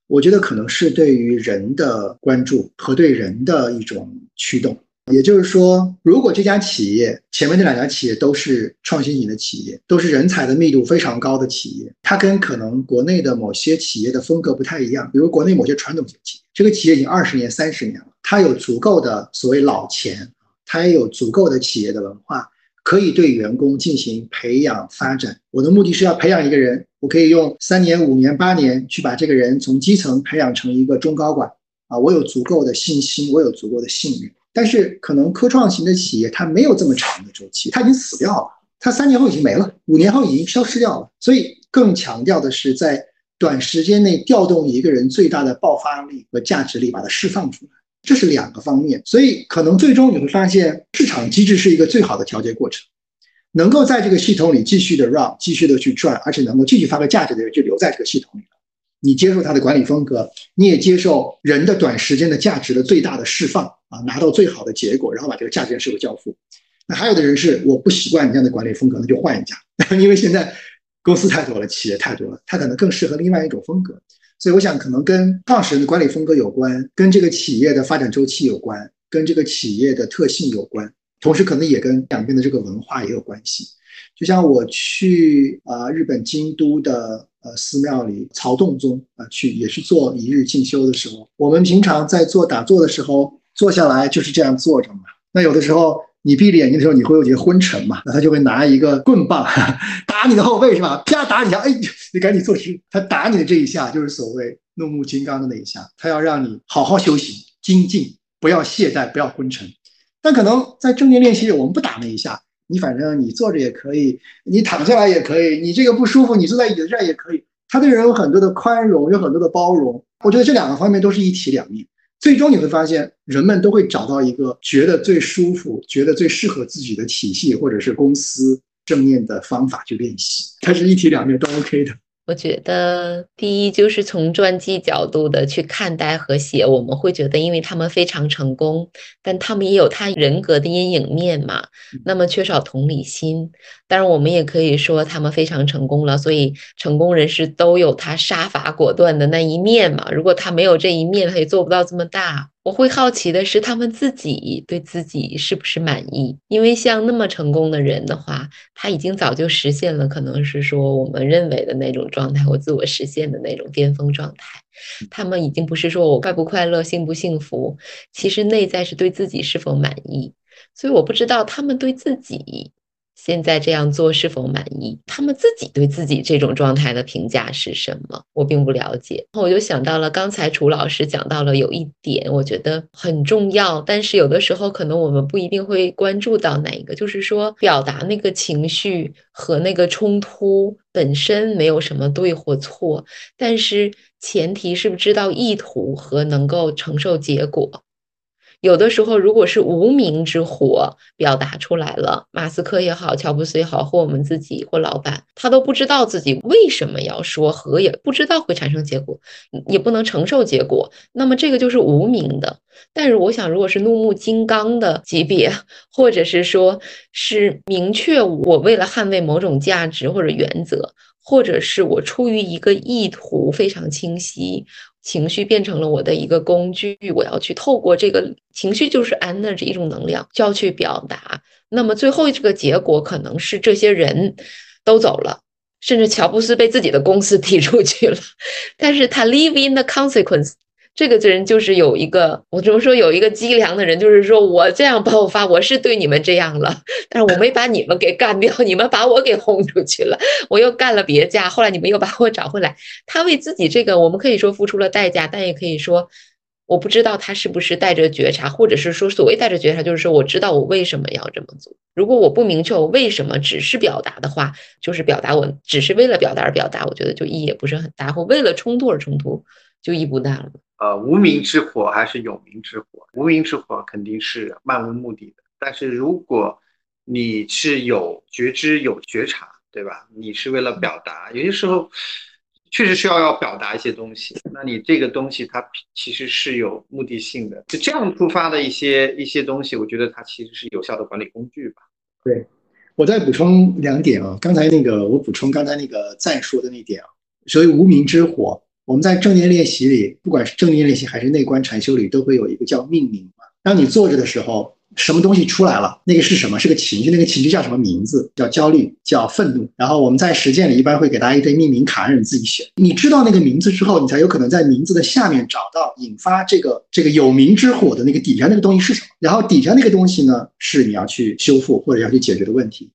我觉得可能是对于人的关注和对人的一种驱动。也就是说，如果这家企业前面这两家企业都是创新型的企业，都是人才的密度非常高的企业，它跟可能国内的某些企业的风格不太一样。比如国内某些传统型企业，这个企业已经二十年、三十年了，它有足够的所谓老钱，它也有足够的企业的文化，可以对员工进行培养发展。我的目的是要培养一个人，我可以用三年、五年、八年去把这个人从基层培养成一个中高管啊！我有足够的信心，我有足够的信任。但是可能科创型的企业它没有这么长的周期，它已经死掉了，它三年后已经没了，五年后已经消失掉了。所以更强调的是在短时间内调动一个人最大的爆发力和价值力，把它释放出来，这是两个方面。所以可能最终你会发现，市场机制是一个最好的调节过程，能够在这个系统里继续的 run，继续的去转，而且能够继续发挥价值的人就留在这个系统里了。你接受他的管理风格，你也接受人的短时间的价值的最大的释放啊，拿到最好的结果，然后把这个价值向社会交付。那还有的人是我不习惯你这样的管理风格，那就换一家，[laughs] 因为现在公司太多了，企业太多了，他可能更适合另外一种风格。所以我想，可能跟创始人的管理风格有关，跟这个企业的发展周期有关，跟这个企业的特性有关，同时可能也跟两边的这个文化也有关系。就像我去啊日本京都的。呃，寺庙里曹洞宗啊，去也是做一日进修的时候，我们平常在做打坐的时候，坐下来就是这样坐着嘛。那有的时候你闭着眼睛的时候，你会有些昏沉嘛，那他就会拿一个棍棒 [laughs] 打你的后背是吧？啪打你一下，哎，[laughs] 你赶紧坐直。他打你的这一下就是所谓怒目金刚的那一下，他要让你好好修行精进，不要懈怠，不要昏沉。但可能在正念练习里，我们不打那一下。你反正你坐着也可以，你躺下来也可以，你这个不舒服，你坐在椅子上也可以。他对人有很多的宽容，有很多的包容。我觉得这两个方面都是一体两面。最终你会发现，人们都会找到一个觉得最舒服、觉得最适合自己的体系或者是公司正面的方法去练习。它是一体两面都 OK 的。我觉得第一就是从传记角度的去看待和写，我们会觉得，因为他们非常成功，但他们也有他人格的阴影面嘛，那么缺少同理心。当然，我们也可以说他们非常成功了，所以成功人士都有他杀伐果断的那一面嘛。如果他没有这一面，他也做不到这么大。我会好奇的是，他们自己对自己是不是满意？因为像那么成功的人的话，他已经早就实现了，可能是说我们认为的那种状态或自我实现的那种巅峰状态。他们已经不是说我快不快乐、幸不幸福，其实内在是对自己是否满意。所以我不知道他们对自己。现在这样做是否满意？他们自己对自己这种状态的评价是什么？我并不了解。我就想到了刚才楚老师讲到了有一点，我觉得很重要，但是有的时候可能我们不一定会关注到哪一个，就是说表达那个情绪和那个冲突本身没有什么对或错，但是前提是不知道意图和能够承受结果。有的时候，如果是无名之火表达出来了，马斯克也好，乔布斯也好，或我们自己或老板，他都不知道自己为什么要说和，也不知道会产生结果，也不能承受结果，那么这个就是无名的。但是我想，如果是怒目金刚的级别，或者是说是明确我为了捍卫某种价值或者原则，或者是我出于一个意图非常清晰。情绪变成了我的一个工具，我要去透过这个情绪，就是 energy 一种能量，就要去表达。那么最后这个结果可能是这些人都走了，甚至乔布斯被自己的公司 [laughs] 踢出去了，但是他 live in the consequence。这个人就是有一个，我怎么说有一个积粮的人，就是说我这样爆发，我是对你们这样了，但是我没把你们给干掉，[laughs] 你们把我给轰出去了，我又干了别家，后来你们又把我找回来。他为自己这个，我们可以说付出了代价，但也可以说，我不知道他是不是带着觉察，或者是说所谓带着觉察，就是说我知道我为什么要这么做。如果我不明确我为什么只是表达的话，就是表达我只是为了表达而表达，我觉得就意义也不是很大，或为了冲突而冲突，就意不大了。呃，无名之火还是有名之火？无名之火肯定是漫无目的的。但是如果你是有觉知、有觉察，对吧？你是为了表达，有些时候确实需要要表达一些东西。那你这个东西它其实是有目的性的，就这样出发的一些一些东西，我觉得它其实是有效的管理工具吧。对，我再补充两点啊。刚才那个我补充刚才那个再说的那点啊，所谓无名之火。我们在正念练习里，不管是正念练习还是内观禅修里，都会有一个叫命名嘛。当你坐着的时候，什么东西出来了？那个是什么？是个情绪，那个情绪叫什么名字？叫焦虑，叫愤怒。然后我们在实践里一般会给大家一堆命名卡，让你自己选。你知道那个名字之后，你才有可能在名字的下面找到引发这个这个有名之火的那个底下那个东西是什么。然后底下那个东西呢，是你要去修复或者要去解决的问题。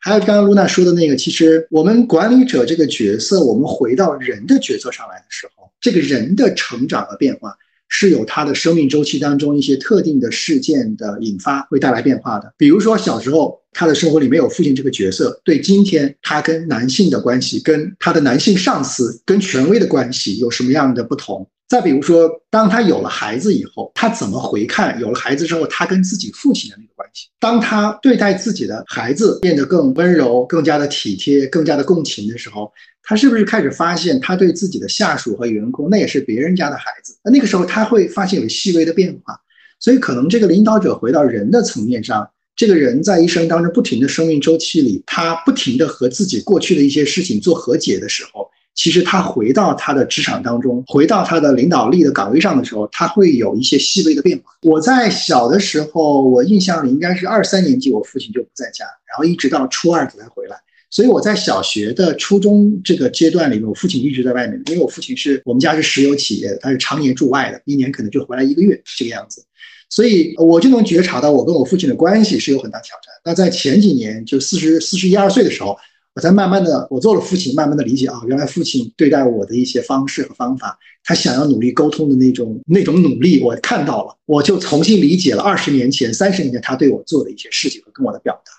还有刚刚露娜说的那个，其实我们管理者这个角色，我们回到人的角色上来的时候，这个人的成长和变化是有他的生命周期当中一些特定的事件的引发会带来变化的。比如说小时候他的生活里没有父亲这个角色，对今天他跟男性的关系、跟他的男性上司、跟权威的关系有什么样的不同？再比如说，当他有了孩子以后，他怎么回看有了孩子之后他跟自己父亲的那个关系？当他对待自己的孩子变得更温柔、更加的体贴、更加的共情的时候，他是不是开始发现他对自己的下属和员工那也是别人家的孩子？那那个时候他会发现有细微的变化。所以，可能这个领导者回到人的层面上，这个人在一生当中不停的生命周期里，他不停的和自己过去的一些事情做和解的时候。其实他回到他的职场当中，回到他的领导力的岗位上的时候，他会有一些细微的变化。我在小的时候，我印象里应该是二三年级，我父亲就不在家，然后一直到初二才回来。所以我在小学的初中这个阶段里面，我父亲一直在外面，因为我父亲是我们家是石油企业，他是常年驻外的，一年可能就回来一个月这个样子。所以我就能觉察到我跟我父亲的关系是有很大挑战。那在前几年，就四十四十一二岁的时候。我在慢慢的，我做了父亲，慢慢的理解啊，原来父亲对待我的一些方式和方法，他想要努力沟通的那种那种努力，我看到了，我就重新理解了二十年前、三十年前他对我做的一些事情和跟我的表达。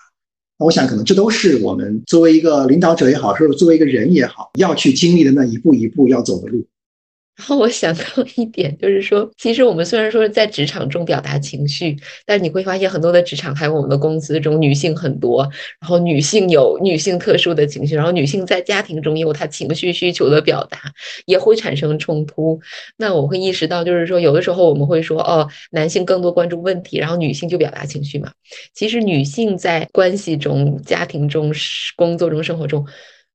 那我想，可能这都是我们作为一个领导者也好，或者作为一个人也好，要去经历的那一步一步要走的路。然后我想到一点，就是说，其实我们虽然说在职场中表达情绪，但你会发现很多的职场，还有我们的公司中，女性很多，然后女性有女性特殊的情绪，然后女性在家庭中也有她情绪需求的表达，也会产生冲突。那我会意识到，就是说，有的时候我们会说，哦，男性更多关注问题，然后女性就表达情绪嘛。其实女性在关系中、家庭中、工作中、生活中。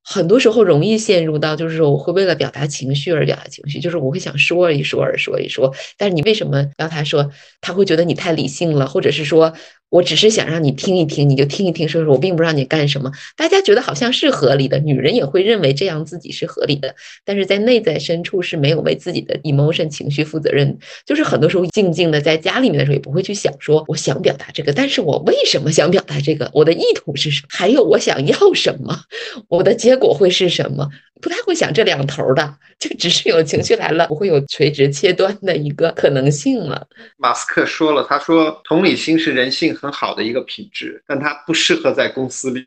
很多时候容易陷入到，就是说我会为了表达情绪而表达情绪，就是我会想说一说而说一说，但是你为什么要他说？他会觉得你太理性了，或者是说。我只是想让你听一听，你就听一听，说说我并不让你干什么。大家觉得好像是合理的，女人也会认为这样自己是合理的，但是在内在深处是没有为自己的 emotion 情绪负责任。就是很多时候静静的在家里面的时候，也不会去想说我想表达这个，但是我为什么想表达这个？我的意图是什么？还有我想要什么？我的结果会是什么？不太会想这两头的，就只是有情绪来了，不会有垂直切断的一个可能性了。马斯克说了，他说同理心是人性很好的一个品质，但它不适合在公司里。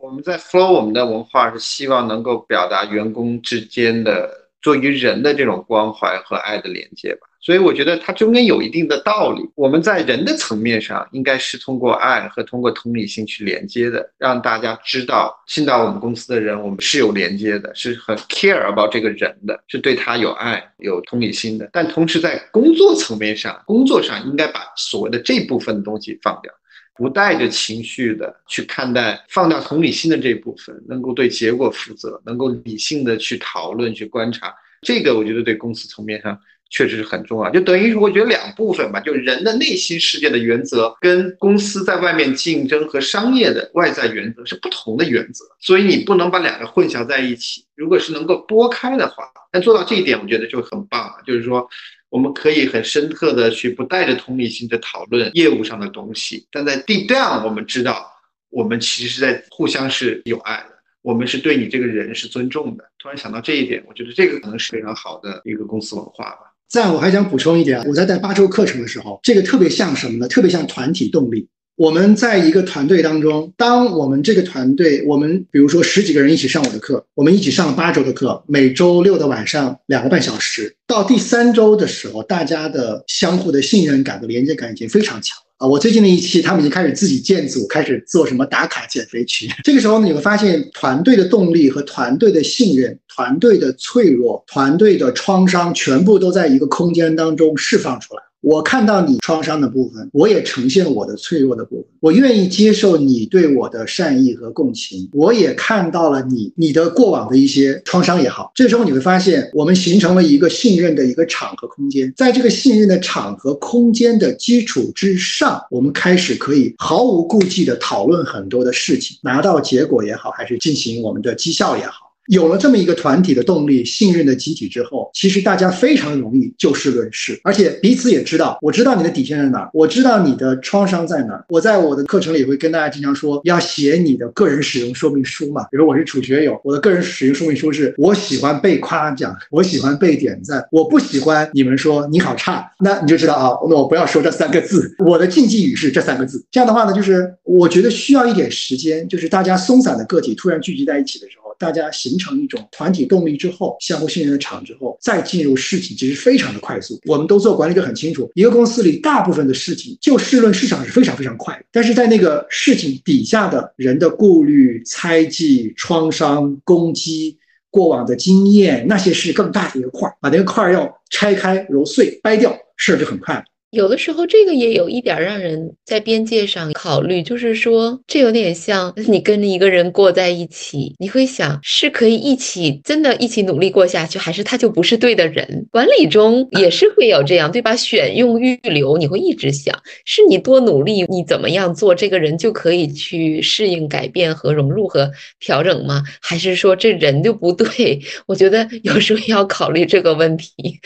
我们在 Flow，我们的文化是希望能够表达员工之间的做于人的这种关怀和爱的连接吧。所以我觉得它中间有一定的道理。我们在人的层面上，应该是通过爱和通过同理心去连接的，让大家知道进到我们公司的人，我们是有连接的，是很 care about 这个人的，是对他有爱、有同理心的。但同时在工作层面上，工作上应该把所谓的这部分东西放掉，不带着情绪的去看待，放掉同理心的这部分，能够对结果负责，能够理性的去讨论、去观察。这个我觉得对公司层面上。确实是很重要，就等于我觉得两部分吧，就人的内心世界的原则跟公司在外面竞争和商业的外在原则是不同的原则，所以你不能把两个混淆在一起。如果是能够拨开的话，那做到这一点，我觉得就很棒了。就是说，我们可以很深刻的去不带着同理心的讨论业务上的东西，但在 deep down 我们知道，我们其实是在互相是有爱的，我们是对你这个人是尊重的。突然想到这一点，我觉得这个可能是非常好的一个公司文化吧。在我还想补充一点，我在带八周课程的时候，这个特别像什么呢？特别像团体动力。我们在一个团队当中，当我们这个团队，我们比如说十几个人一起上我的课，我们一起上了八周的课，每周六的晚上两个半小时。到第三周的时候，大家的相互的信任感和连接感已经非常强。啊，我最近的一期，他们已经开始自己建组，开始做什么打卡减肥群。[laughs] 这个时候呢，你会发现团队的动力和团队的信任、团队的脆弱、团队的创伤，全部都在一个空间当中释放出来。我看到你创伤的部分，我也呈现我的脆弱的部分。我愿意接受你对我的善意和共情，我也看到了你你的过往的一些创伤也好。这时候你会发现，我们形成了一个信任的一个场和空间。在这个信任的场和空间的基础之上，我们开始可以毫无顾忌地讨论很多的事情，拿到结果也好，还是进行我们的绩效也好。有了这么一个团体的动力、信任的集体之后，其实大家非常容易就事论事，而且彼此也知道，我知道你的底线在哪，我知道你的创伤在哪。我在我的课程里会跟大家经常说，要写你的个人使用说明书嘛。比如我是楚学友，我的个人使用说明书是我喜欢被夸奖，我喜欢被点赞，我不喜欢你们说你好差，那你就知道啊，那我不要说这三个字，我的禁忌语是这三个字。这样的话呢，就是我觉得需要一点时间，就是大家松散的个体突然聚集在一起的时候。大家形成一种团体动力之后，相互信任的场之后，再进入事情，其实非常的快速。我们都做管理者很清楚，一个公司里大部分的事情就事论市场是非常非常快，但是在那个事情底下的人的顾虑、猜忌、创伤、攻击、过往的经验，那些是更大的一个块儿，把那个块儿要拆开、揉碎、掰掉，事儿就很快了。有的时候，这个也有一点让人在边界上考虑，就是说，这有点像你跟一个人过在一起，你会想是可以一起真的一起努力过下去，还是他就不是对的人？管理中也是会有这样，对吧？选用预留，你会一直想，是你多努力，你怎么样做，这个人就可以去适应、改变和融入和调整吗？还是说这人就不对？[laughs] 我觉得有时候要考虑这个问题。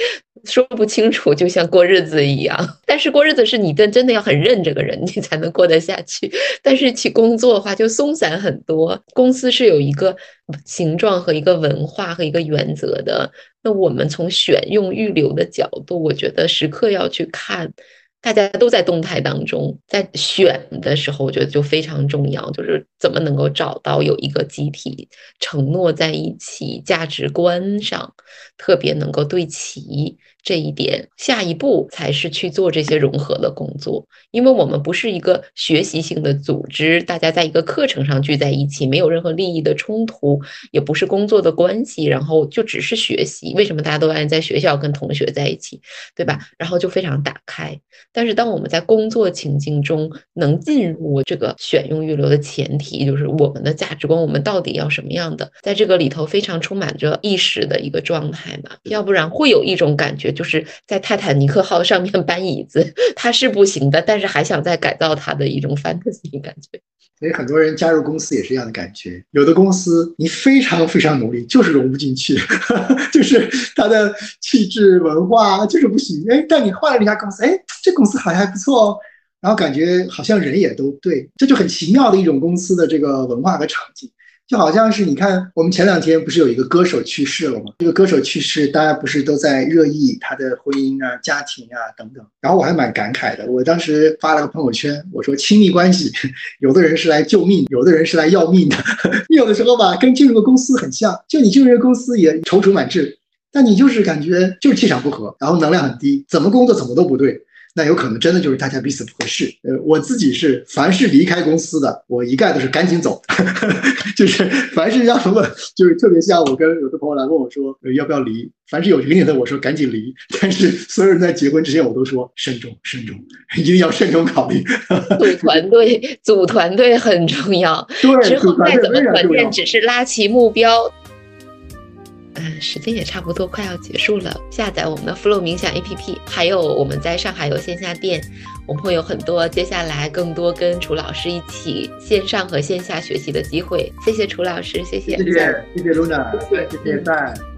说不清楚，[laughs] 就像过日子一样。但是过日子是你真真的要很认这个人，[laughs] 你才能过得下去。但是去工作的话，就松散很多。公司是有一个形状和一个文化和一个原则的。那我们从选用预留的角度，我觉得时刻要去看。大家都在动态当中，在选的时候，我觉得就非常重要，就是怎么能够找到有一个集体承诺在一起，价值观上特别能够对齐。这一点，下一步才是去做这些融合的工作，因为我们不是一个学习性的组织，大家在一个课程上聚在一起，没有任何利益的冲突，也不是工作的关系，然后就只是学习。为什么大家都爱在学校跟同学在一起，对吧？然后就非常打开。但是当我们在工作情境中能进入这个选用预留的前提，就是我们的价值观，我们到底要什么样的，在这个里头非常充满着意识的一个状态嘛？要不然会有一种感觉。就是在泰坦尼克号上面搬椅子，他是不行的，但是还想再改造他的一种 fantasy 感觉。所以很多人加入公司也是这样的感觉。有的公司你非常非常努力，就是融不进去，[laughs] 就是他的气质文化就是不行。哎，但你换了一家公司，哎，这公司好像还不错哦，然后感觉好像人也都对，这就很奇妙的一种公司的这个文化和场景。就好像是你看，我们前两天不是有一个歌手去世了吗？这个歌手去世，大家不是都在热议他的婚姻啊、家庭啊等等。然后我还蛮感慨的，我当时发了个朋友圈，我说亲密关系，[laughs] 有的人是来救命，有的人是来要命的。[laughs] 有的时候吧，跟进入个公司很像，就你进入个公司也踌躇满志，但你就是感觉就是气场不合，然后能量很低，怎么工作怎么都不对。那有可能真的就是大家彼此不合适。呃，我自己是凡是离开公司的，我一概都是赶紧走，[laughs] 就是凡是让我就是特别像我跟有的朋友来问我说要不要离，凡是有这个念头，我说赶紧离。但是所有人在结婚之前，我都说慎重慎重，一定要慎重考虑。组团队，组团队很重要。对，之后再怎么团建，只是拉齐目标。嗯，时间也差不多快要结束了。下载我们的 Flow 冥想 APP，还有我们在上海有线下店，我们会有很多接下来更多跟楚老师一起线上和线下学习的机会。谢谢楚老师，谢谢，谢谢，谢谢 Luna，谢谢赞。